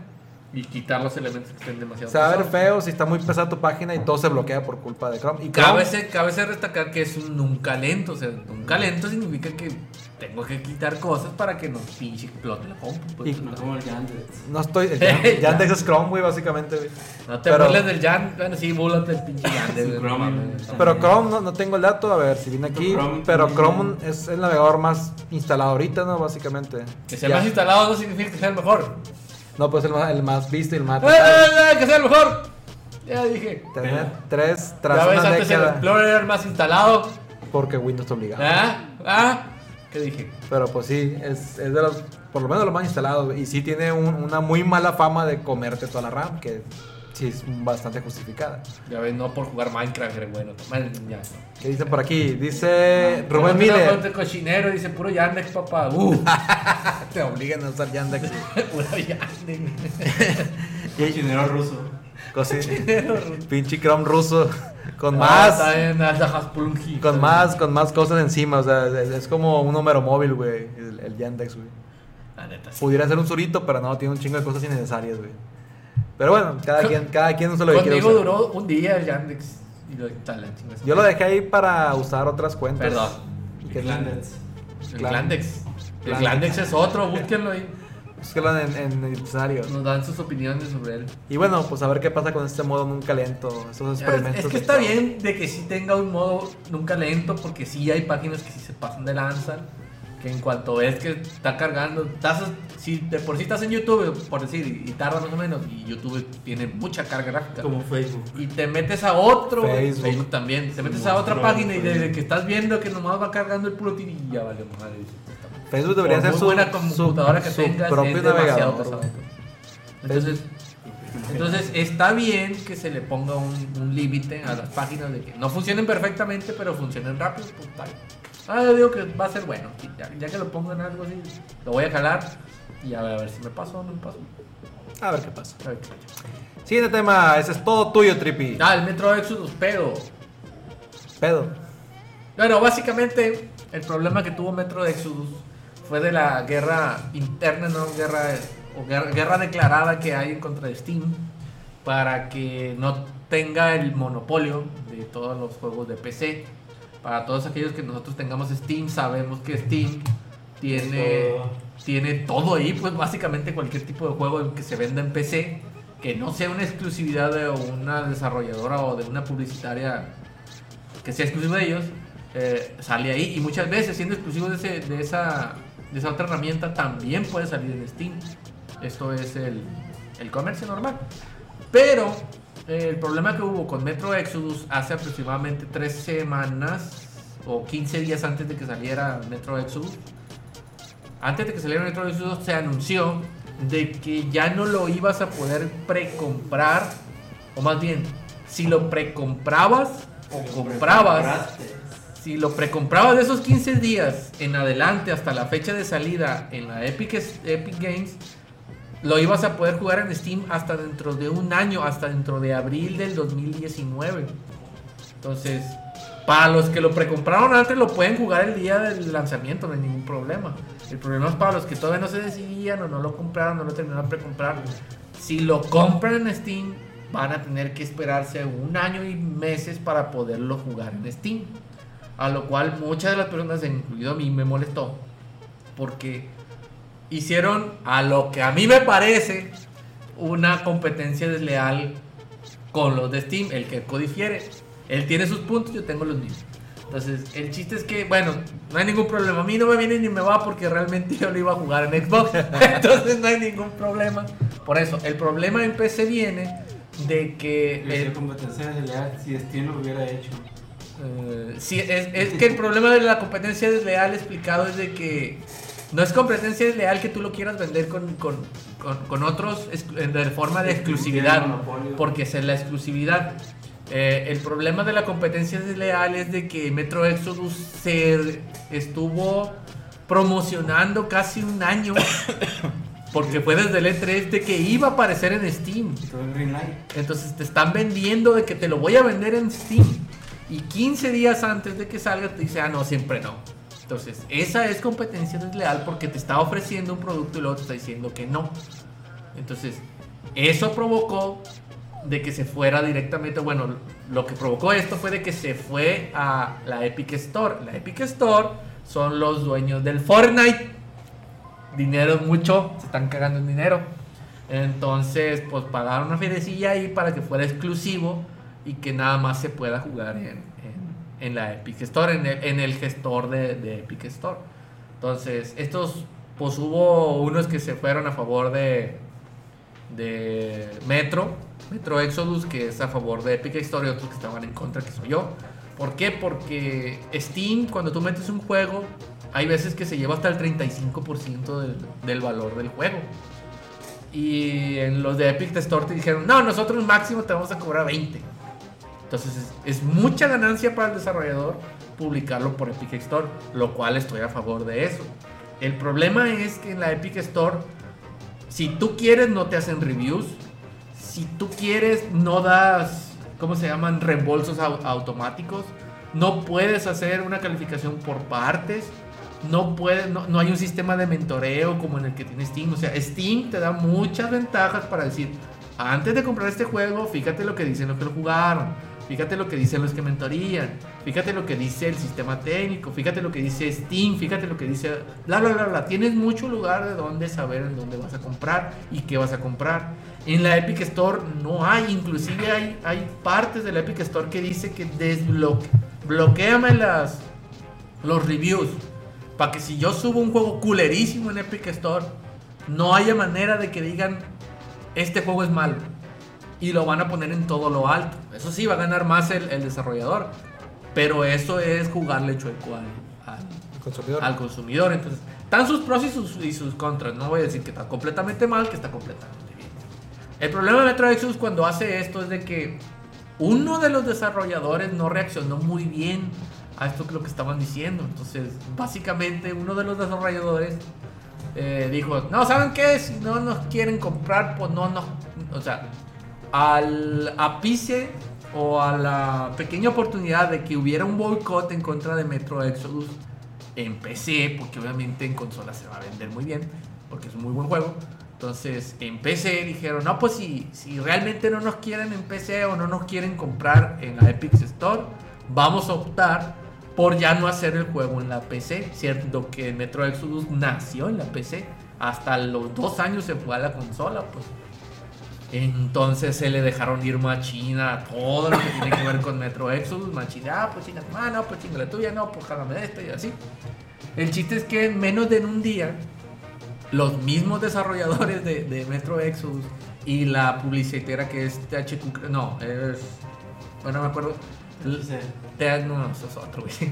y quitar los elementos que estén demasiado Se va a ver feo si está muy pesada tu página y todo se bloquea por culpa de Chrome. Y Cabe, ser- cabe ser destacar que es un nunca lento. O sea, nunca lento significa que tengo que quitar cosas para que no pinche explote la compu. pues. Y- No como el Yandex. no estoy. el Yan- Yandex es Chrome, güey, básicamente, güey. no te pero- burles del Jan. Bueno, sí, burlate del pinche de- Chrome. Pero Chrome no, no tengo el dato, a ver si viene aquí. Chrome Pero. Chrome es el navegador más instalado ahorita, ¿no? Básicamente. Que sea Ya. más instalado no significa que sea el mejor. No, pues el más, el más visto y el más. ¡Eh, eh, eh, que sea el mejor! Ya dije. Tener tres tras Ya ves, una antes el. Explorer era el más instalado. Porque Windows te obligaba. ¿Ah? ¿Ah? ¿Qué dije? Pero pues sí, es, es de los, por lo menos los más instalados. Y sí tiene un- una muy mala fama de comerte toda la RAM, que sí es bastante justificada. Ya ves, no por jugar Minecraft, era bueno. Man, ya. ¿Qué dicen por aquí? Dice Rubén Pero Miller. no, cochinero, dice puro Yandex, papá. Uh, Te obligan a usar Yandex. puro Yandex. Cochinero ruso. Pinche Chrome ruso. Con Ah, más. Hasplunky. Con más, con más cosas encima, o sea, es, es como un número móvil, güey, el, el Yandex, güey. La neta, sí. Pudiera ser un surito, pero no, tiene un chingo de cosas innecesarias, güey. Pero bueno, cada quien, cada quien usa lo que quiere Conmigo duró un día el Yandex. Y lo chingas. Yo lo dejé ahí para usar otras cuentas. Perdón. El Glandex. El Glandex. Glandex es otro, búsquenlo ahí. En, en el diccionario. Nos dan sus opiniones sobre él. Y bueno, pues a ver qué pasa con este modo nunca lento, estos experimentos. Es, es que está bien de que sí tenga un modo nunca lento, porque sí hay páginas que sí se pasan de lanza. Que en cuanto ves que está cargando, estás, si de por sí estás en YouTube, por decir, y, tarda más o menos, y YouTube tiene mucha carga gráfica. Como Facebook. Y te metes a otro, Facebook. Facebook, también, te metes a otra página y desde que estás viendo que nomás va cargando el puro tiro y ya vale madre. Facebook debería ser su, buena su- computadora que tengas, propio es demasiado navegador. pesado. Entonces, entonces está bien que se le ponga un, un límite a las páginas de que no funcionen perfectamente, pero funcionen rápido, pues tal. Ah, yo digo que va a ser bueno. Ya, ya que lo pongan algo así, lo voy a jalar. Y a ver, a ver si me paso o no me paso. A ver qué pasa. A ver qué pasa. Siguiente tema, ese es todo tuyo, Trippy. Ah, el Metro Exodus, pedo. Pedo. Bueno, básicamente el problema que tuvo Metro Exodus fue de la guerra interna, no guerra o guerra, guerra declarada que hay en contra de Steam para que no tenga el monopolio de todos los juegos de PC. Para todos aquellos que nosotros tengamos Steam, sabemos que Steam tiene todo. tiene todo ahí, pues básicamente cualquier tipo de juego que se venda en PC, que no sea una exclusividad de una desarrolladora o de una publicitaria que sea exclusivo de ellos, eh, sale ahí. Y muchas veces, siendo exclusivo de, ese- de esa, de esa otra herramienta, también puede salir en Steam. Esto es el, el comercio normal. Pero eh, el problema que hubo con Metro Exodus hace aproximadamente tres semanas o 15 días antes de que saliera Metro Exodus, antes de que saliera Metro Exodus se anunció de que ya no lo ibas a poder precomprar, o más bien, si lo precomprabas o comprabas. Si lo precomprabas de esos 15 días en adelante hasta la fecha de salida en la Epic, Epic Games, lo ibas a poder jugar en Steam hasta dentro de un año, hasta dentro de abril del 2019. Entonces, para los que lo precompraron antes, lo pueden jugar el día del lanzamiento, no hay ningún problema. El problema es para los que todavía no se decidían o no lo compraron, no lo terminaron de precomprar. Si lo compran en Steam, van a tener que esperarse un año y meses para poderlo jugar en Steam. A lo cual muchas de las personas, incluido a mí, me molestó. Porque hicieron a lo que a mí me parece una competencia desleal con los de Steam, el que difiere. Él tiene sus puntos, yo tengo los míos. Entonces, el chiste es que, bueno, no hay ningún problema. A mí no me viene ni me va porque realmente yo lo iba a jugar en Xbox. Entonces, no hay ningún problema. Por eso, el problema en PC viene de que... El- sea competencia desleal si Steam lo hubiera hecho. Eh, sí, es, es que el problema de la competencia desleal explicado es de que no es competencia desleal que tú lo quieras vender con, con, con- con otros de forma de exclusividad, porque es la exclusividad. Eh, el problema de la competencia desleal es de que Metro Exodus se estuvo promocionando casi un año, porque fue desde el E3 de que iba a aparecer en Steam. Entonces te están vendiendo de que te lo voy a vender en Steam. Y 15 días antes de que salga te dice, ah, no, siempre no. Entonces, esa es competencia desleal porque te está ofreciendo un producto y luego te está diciendo que no. Entonces, eso provocó de que se fuera directamente, bueno, lo que provocó esto fue de que se fue a la Epic Store. La Epic Store son los dueños del Fortnite. Dinero mucho, se están cagando en dinero. Entonces, pues pagaron una fidecilla ahí para que fuera exclusivo y que nada más se pueda jugar en, en- la Epic Store, en el, en el gestor de, de Epic Store. Entonces, estos, pues hubo unos que se fueron a favor de, de Metro, Metro Exodus, que es a favor de Epic Store, y otros que estaban en contra, que soy yo. ¿Por qué? Porque Steam, cuando tú metes un juego, hay veces que se lleva hasta el 35% del, del valor del juego. Y en los de Epic Store te dijeron, no, nosotros máximo te vamos a cobrar 20. Entonces es, es mucha ganancia para el desarrollador publicarlo por Epic Store, lo cual estoy a favor de eso. El problema es que en la Epic Store, si tú quieres no te hacen reviews, si tú quieres no das, ¿cómo se llaman? Reembolsos au- automáticos, no puedes hacer una calificación por partes, no, puedes, no, no hay un sistema de mentoreo como en el que tiene Steam. O sea, Steam te da muchas ventajas para decir, antes de comprar este juego, fíjate lo que dicen los que lo jugaron, fíjate lo que dicen los que mentorían, fíjate lo que dice el sistema técnico, fíjate lo que dice Steam, fíjate lo que dice bla bla bla bla. Tienes mucho lugar de donde saber en dónde vas a comprar y qué vas a comprar. En la Epic Store no hay, inclusive hay, hay partes de la Epic Store que dice que desbloqueame las los reviews para que si yo subo un juego culerísimo en Epic Store, no haya manera de que digan este juego es malo y lo van a poner en todo lo alto. Eso sí, va a ganar más el, el desarrollador, pero eso es jugarle chueco al, al- consumidor. al consumidor. Entonces, están sus pros y sus, y sus contras. No voy a decir que está completamente mal, que está completamente bien. El problema de Metro Exodus cuando hace esto es de que uno de los desarrolladores no reaccionó muy bien a esto que lo que estaban diciendo. Entonces, básicamente, uno de los desarrolladores eh, dijo, no, ¿saben qué? Si no nos quieren comprar, pues no nos... O sea, al ápice o a la pequeña oportunidad de que hubiera un boicot en contra de Metro Exodus en PC, porque obviamente en consola se va a vender muy bien, porque es un muy buen juego. Entonces en PC dijeron, no, pues si, si realmente no nos quieren en PC o no nos quieren comprar en la Epic Store, vamos a optar por ya no hacer el juego en la PC, cierto que Metro Exodus nació en la PC, hasta los dos años se fue a la consola, pues. Entonces se le dejaron ir machina todo lo que tiene que ver con Metro Exodus. Machina, ah, pues chinga tu mano, pues chinga la tuya, no, pues jálame esto y así. El chiste es que en menos de un día, los mismos desarrolladores de, de Metro Exodus y la publicitera que es THQ, no, es. Bueno, me acuerdo. Te, no, eso es otro, güey.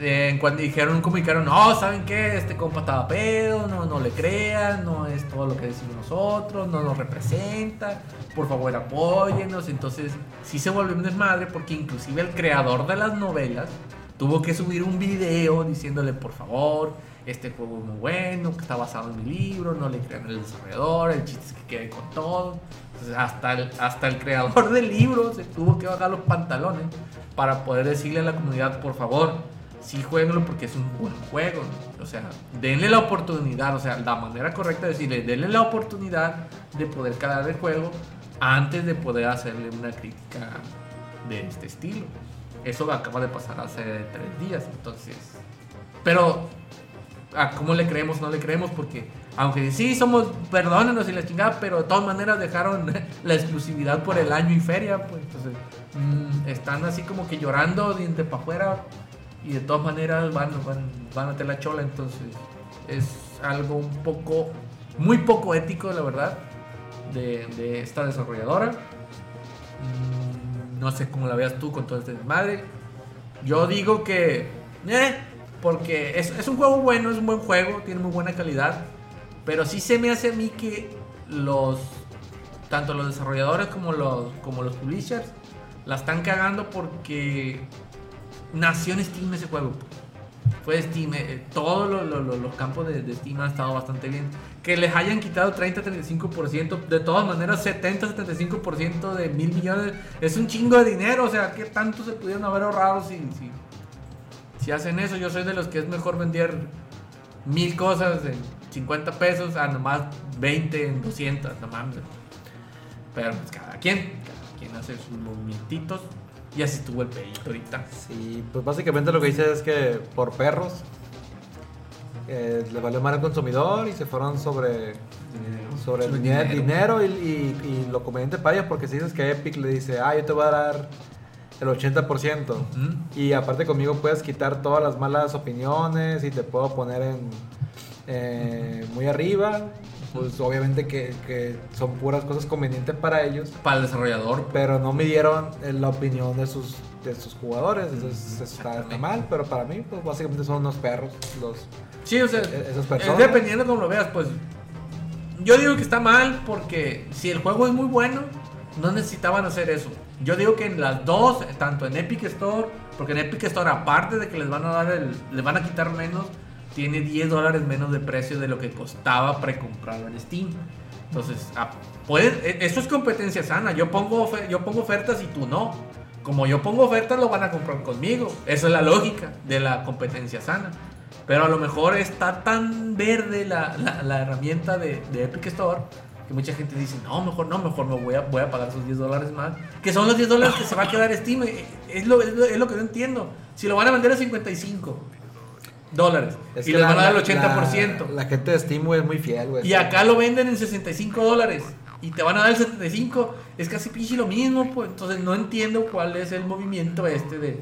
en, cuando dijeron, comunicaron, no, ¿saben qué? Este compa estaba pedo, no, no le crean, no es todo lo que decimos nosotros, no nos representa, por favor apóyenos. Entonces, sí se volvió un desmadre porque inclusive el creador de las novelas tuvo que subir un video diciéndole, por favor, este juego es muy bueno, que está basado en mi libro, no le crean al desarrollador, el chiste es que quede con todo. Hasta, el, hasta el creador del libro se tuvo que bajar los pantalones para poder decirle a la comunidad, por favor, sí jueguenlo porque es un buen juego. O sea, denle la oportunidad, o sea, la manera correcta de decirle, denle la oportunidad de poder calar el juego antes de poder hacerle una crítica de este estilo. Eso acaba de pasar hace tres días, entonces. Pero a cómo le creemos, no le creemos, porque aunque sí somos, perdónenos y la chingada, pero de todas maneras dejaron la exclusividad por el año y feria, pues entonces mm, están así como que llorando diente para afuera y de todas maneras van, van, van a tener la chola, entonces es algo un poco, muy poco ético, la verdad, de, de esta desarrolladora. Mm, no sé cómo la veas tú con todo este desmadre. Yo digo que, eh, porque es, es, un juego bueno, es un buen juego, tiene muy buena calidad. Pero sí se me hace a mí que los. Tanto los desarrolladores como los, como los publishers la están cagando porque nació en Steam ese juego. Fue Steam, eh, todos los campos de, Steam han estado bastante bien. Que les hayan quitado 30-35%, de todas maneras 70-75% de mil millones, es un chingo de dinero. O sea, ¿qué tanto se pudieron haber ahorrado si, si si hacen eso, yo soy de los que es mejor vender mil cosas en 50 pesos a nomás 20 en 200, no mames. Pero pues cada quien, cada quien hace sus movimientos. Y así estuvo el pedito ahorita. Sí, pues básicamente lo que dice es que por perros eh, le valió mal al consumidor y se fueron sobre dinero, sobre dinero, dinero, y, y, lo conveniente para ellos porque si dices que Epic le dice, ah, yo te voy a dar el 80%. Y aparte conmigo puedes quitar todas las malas opiniones y te puedo poner en eh, muy arriba. Pues obviamente que, son puras cosas convenientes para ellos. Para el desarrollador. Pero no me dieron eh, la opinión de sus, de sus jugadores. Entonces eso está, mal. Pero para mí, pues básicamente son unos perros. Los, sí, o sea, e-, esas personas. dependiendo de cómo lo veas, pues yo digo que está mal porque si el juego es muy bueno, no necesitaban hacer eso. Yo digo que en las dos, tanto en Epic Store, porque en Epic Store, aparte de que les van a dar el, les van a quitar menos, tiene 10 dólares menos de precio de lo que costaba precomprarlo en Steam. Entonces, ah, e, eso es competencia sana. Yo pongo, yo pongo ofertas y tú no. Como yo pongo ofertas, lo van a comprar conmigo. Esa es la lógica de la competencia sana. Pero a lo mejor está tan verde la, la, herramienta de, de Epic Store que mucha gente dice, no, mejor no, mejor me voy a, voy a pagar esos 10 dólares más, que son los 10 dólares que se va a quedar Steam. Eh, es lo, es lo, que no entiendo. Si lo van a vender a 55 dólares y les van a dar el 80%. La, gente de Steam, es muy fiel, güey. Y acá lo venden en 65 dólares y te van a dar el 75, es casi pinche lo mismo, pues. Entonces no entiendo cuál es el movimiento este de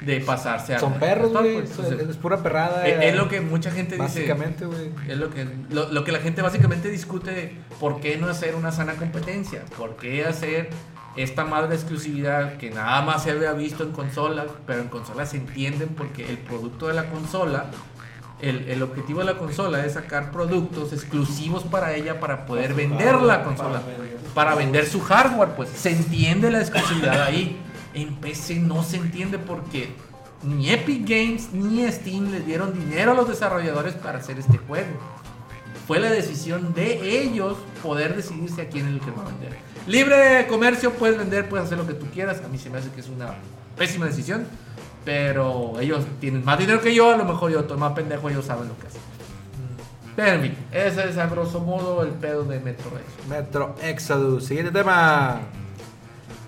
de pasarse a. Son perros, güey. es, pura perrada. Es, lo que mucha gente dice. Básicamente, güey. Es lo que, lo, que la gente básicamente discute: ¿por qué no hacer una sana competencia? ¿Por qué hacer esta madre exclusividad que nada más se había visto en consolas, pero en consolas se entienden porque el producto de la consola. El, el objetivo de la consola es sacar productos exclusivos para ella para poder vender la consola, para vender su hardware, pues se entiende la exclusividad ahí en PC no se entiende porque ni Epic Games ni Steam les dieron dinero a los desarrolladores para hacer este juego. Fue la decisión de ellos poder decidirse a quién es el que va a vender. Libre comercio, puedes vender, puedes hacer lo que tú quieras. A mí se me hace que es una pésima decisión. Pero ellos tienen más dinero que yo, a lo mejor yo estoy más pendejo, ellos saben lo que hacen. Pero en fin, ese es a grosso modo el pedo de Metro Exodus. Metro Exodus. Siguiente tema.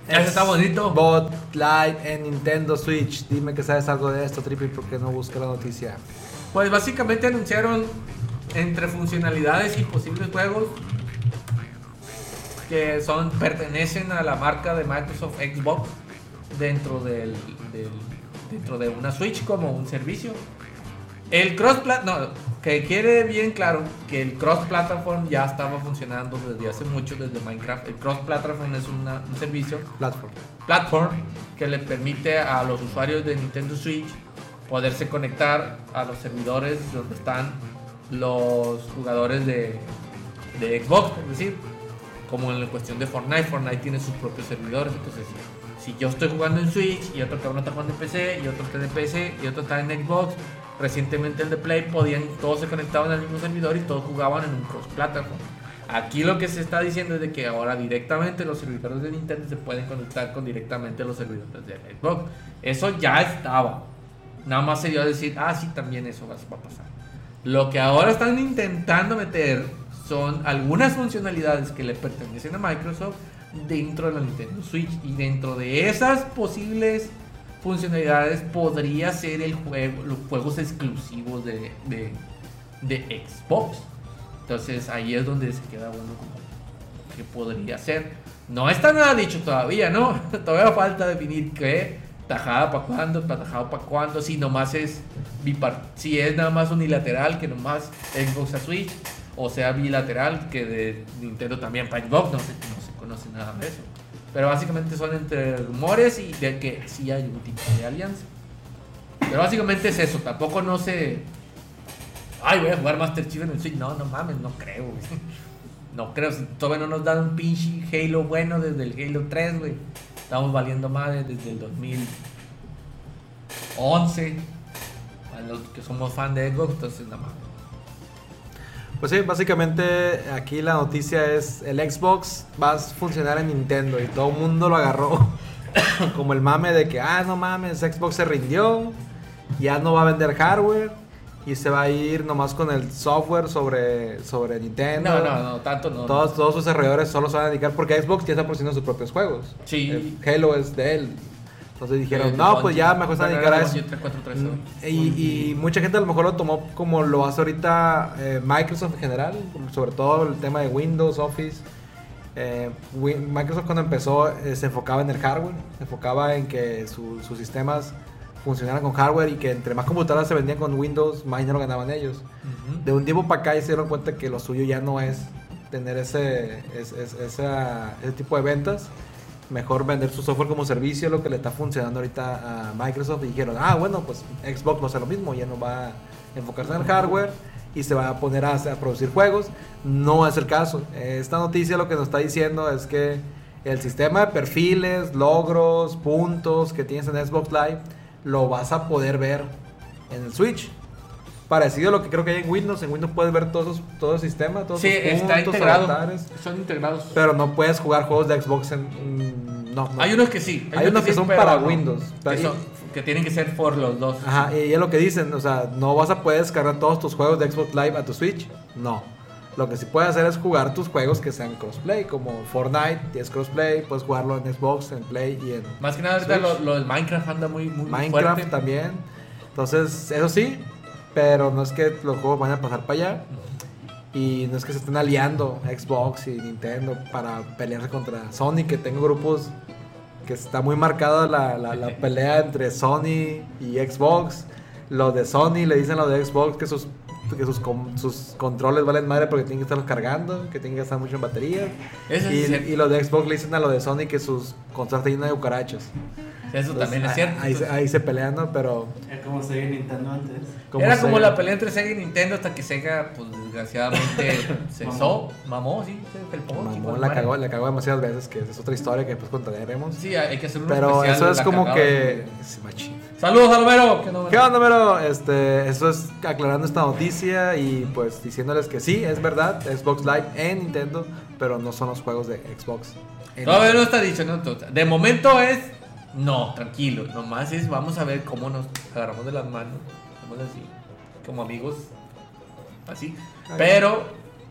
Ese está bonito. Bot Lite en Nintendo Switch. Dime que sabes algo de esto, Trippy, porque no busca la noticia. Pues básicamente anunciaron entre funcionalidades y posibles juegos que son pertenecen a la marca de Microsoft Xbox dentro del, del- dentro de una Switch como un servicio. El cross no, que quede bien claro que el cross platform ya estaba funcionando desde hace mucho desde Minecraft. El cross platform es una- un servicio Platform. platform que le permite a los usuarios de Nintendo Switch poderse conectar a los servidores donde están los jugadores de, Xbox, por decir, como en la cuestión de Fortnite, Fortnite tiene sus propios servidores, entonces si yo estoy jugando en Switch y otro cabrón está jugando en PC y otro está en PC y otro está en Xbox, recientemente el de Play podían, todos se conectaban al mismo servidor y todos jugaban en un cross platform. Aquí lo que se está diciendo es de que ahora directamente los servidores de Nintendo se pueden conectar con directamente los servidores de Xbox. Eso ya estaba. Nada más se dio a decir, ah, sí, también eso va a pasar. Lo que ahora están intentando meter son algunas funcionalidades que le pertenecen a Microsoft dentro de la Nintendo Switch. Y dentro de esas posibles funcionalidades podría ser el juego, los juegos exclusivos de, de, de Xbox. Entonces ahí es donde se queda bueno como que podría ser. No está nada dicho todavía, ¿no? todavía falta definir qué, tajada para cuándo, tajada para cuándo, si nomás es si es nada más unilateral, que nomás Xbox a Switch, o sea bilateral, que de Nintendo también para Xbox, no se, no se conoce nada de eso. Pero básicamente son entre rumores y de que sí hay un tipo de alianza. Pero básicamente es eso, tampoco no se... Ay, voy a jugar Master Chief en el Switch. No, no mames, no creo, güey. No creo, todavía no nos dan un pinche Halo bueno desde el Halo 3, güey. Estamos valiendo madre desde el 2011. A los que somos fan de Xbox, entonces nada más. Pues sí, básicamente aquí la noticia es el Xbox va a funcionar en Nintendo y todo el mundo lo agarró como el mame de que, ah, no mames, Xbox se rindió, ya no va a vender hardware y se va a ir nomás con el software sobre, sobre Nintendo. No, no, no, tanto no. Todos, todos sus desarrolladores solo se van a dedicar porque Xbox ya está produciendo sus propios juegos. Sí. El Halo es de él. Entonces dijeron, Eh, no, pues ya mejor se van a dedicar a eso. Bungie 343, ¿no? Y, y mucha gente a lo mejor lo tomó como lo hace ahorita eh, Microsoft en general, sobre todo el tema de Windows, Office. Eh, Microsoft cuando empezó eh, se enfocaba en el hardware, se enfocaba en que su- sus sistemas funcionaran con hardware y que entre más computadoras se vendían con Windows, más dinero ganaban ellos. Ujú. De un tiempo para acá se dieron cuenta que lo suyo ya no es tener ese, es- es- esa- ese tipo de ventas. Mejor vender su software como servicio, lo que le está funcionando ahorita a Microsoft. Y dijeron, ah, bueno, pues Xbox va a hacer lo mismo, ya no va a enfocarse en el hardware y se va a poner a, a producir juegos. No es el caso. Esta noticia lo que nos está diciendo es que el sistema de perfiles, logros, puntos que tienes en Xbox Live, lo vas a poder ver en el Switch. Parecido a lo que creo que hay en Windows. En Windows puedes ver todos esos- todo el sistema, todos Sí, sus está puntos, integrado. avatares, Son integrados. pero no puedes jugar juegos de Xbox en. no, no. Hay unos que sí. Hay unos que sí, son para no. Windows. Que, son- que tienen que ser por los dos. Ajá, y es lo que dicen, o sea, no vas a poder descargar todos tus juegos de Xbox Live a tu Switch. No. Lo que sí puedes hacer es jugar tus juegos que sean crossplay, como Fortnite, es crossplay, puedes jugarlo en Xbox, en Play y en Más que nada ahorita lo, lo del Minecraft anda muy, muy Minecraft fuerte. también. Entonces, eso sí, pero no es que los juegos vayan a pasar para allá. Y no es que se estén aliando Xbox y Nintendo para pelearse contra Sony, que tengo grupos que está muy marcada la, la- la pelea entre Sony y Xbox. Los de Sony le dicen a los de Xbox que sus que sus, com- sus controles valen madre porque tienen que estarlos cargando, que tienen que gastar mucho en batería. Eso sí Y, es y los de Xbox le dicen a los de Sony que sus consolas están llenas de cucarachas. Eso Entonces, también es cierto. Ahí, se- ahí se pelean, ¿no? Pero. Es como seguir Nintendo antes. Era como Sega- la pelea entre Sega y Nintendo hasta que Sega, pues desgraciadamente, cesó, mamó, sí, se felpó. Mamón, chingó la cagó, la cagó demasiadas veces, que es otra historia que después contaremos. Sí, hay que hacer un Pero especial eso es como cagada. que. Sí, machín. Saludos, Alvaro. ¿Qué onda, Mero? Este, eso es aclarando esta noticia y pues diciéndoles que sí, es verdad, Xbox Live en Nintendo, pero no son los juegos de Xbox. en Todavía no está dicho, ¿no? De momento es. No, tranquilo. Nomás es. Vamos a ver cómo nos agarramos de las manos. Vamos así. Como amigos. Así. Pero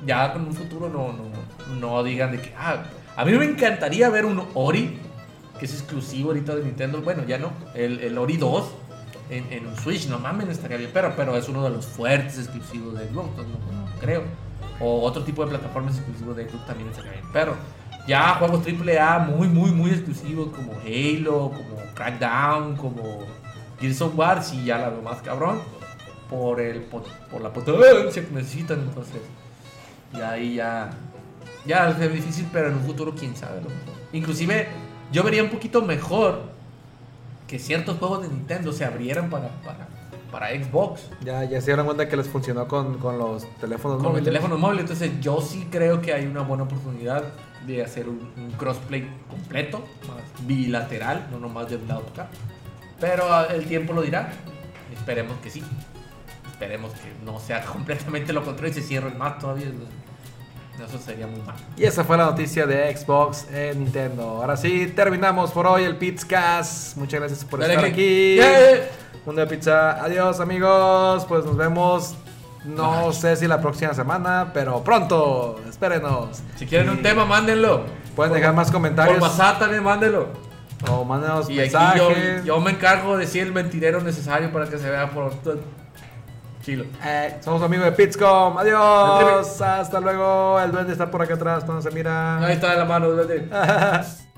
ya con un futuro no, no, no digan de que. Ah, a mí me encantaría ver un Ori. Que es exclusivo ahorita de Nintendo. Bueno, ya no. El, el Ori 2. En, en un Switch, no mames, estaría bien. Pero, pero es uno de los fuertes exclusivos de Xbox. No, no creo. O otro tipo de plataformas exclusivos de Xbox también estaría bien. Pero ya juegos AAA muy, muy, muy exclusivos como Halo, como Crackdown, como Gears of War, sí ya la veo más cabrón. Por, el, por, por la potencia que necesitan, entonces. Y ahí ya. Ya es difícil, pero en un futuro quién sabe. lo. Inclusive, yo vería un poquito mejor que ciertos juegos de Nintendo se abrieran para, para, para Xbox. Ya, ya se dieron cuenta que les funcionó con, con los teléfonos Con el móviles. teléfono móvil, entonces yo sí creo que hay una buena oportunidad de hacer un, un crossplay completo, más bilateral, no nomás de un lado acá. Pero ah, el tiempo lo dirá. Esperemos que sí. Esperemos que no sea completamente lo contrario y se cierren más todavía. Eso sería muy mal. Y esa fue la noticia de Xbox en Nintendo. Ahora sí, terminamos por hoy el Pizzcast. Muchas gracias por Dale estar click. aquí. Yeah. Mundo de Pizza. Adiós, amigos. Pues nos vemos. No sé si la próxima semana, pero pronto. Espérenos. Si quieren un tema, mándenlo. Pueden Por- dejar más comentarios. Por WhatsApp también, mándenlo. O mándenos Y aquí yo, mensajes. yo me encargo de decir el mentirero necesario para que se vea por chilo. Eh, somos amigos de Pizcom. Adiós. Hasta luego. El duende está por acá atrás. No se mira. Ahí está en la mano, vete.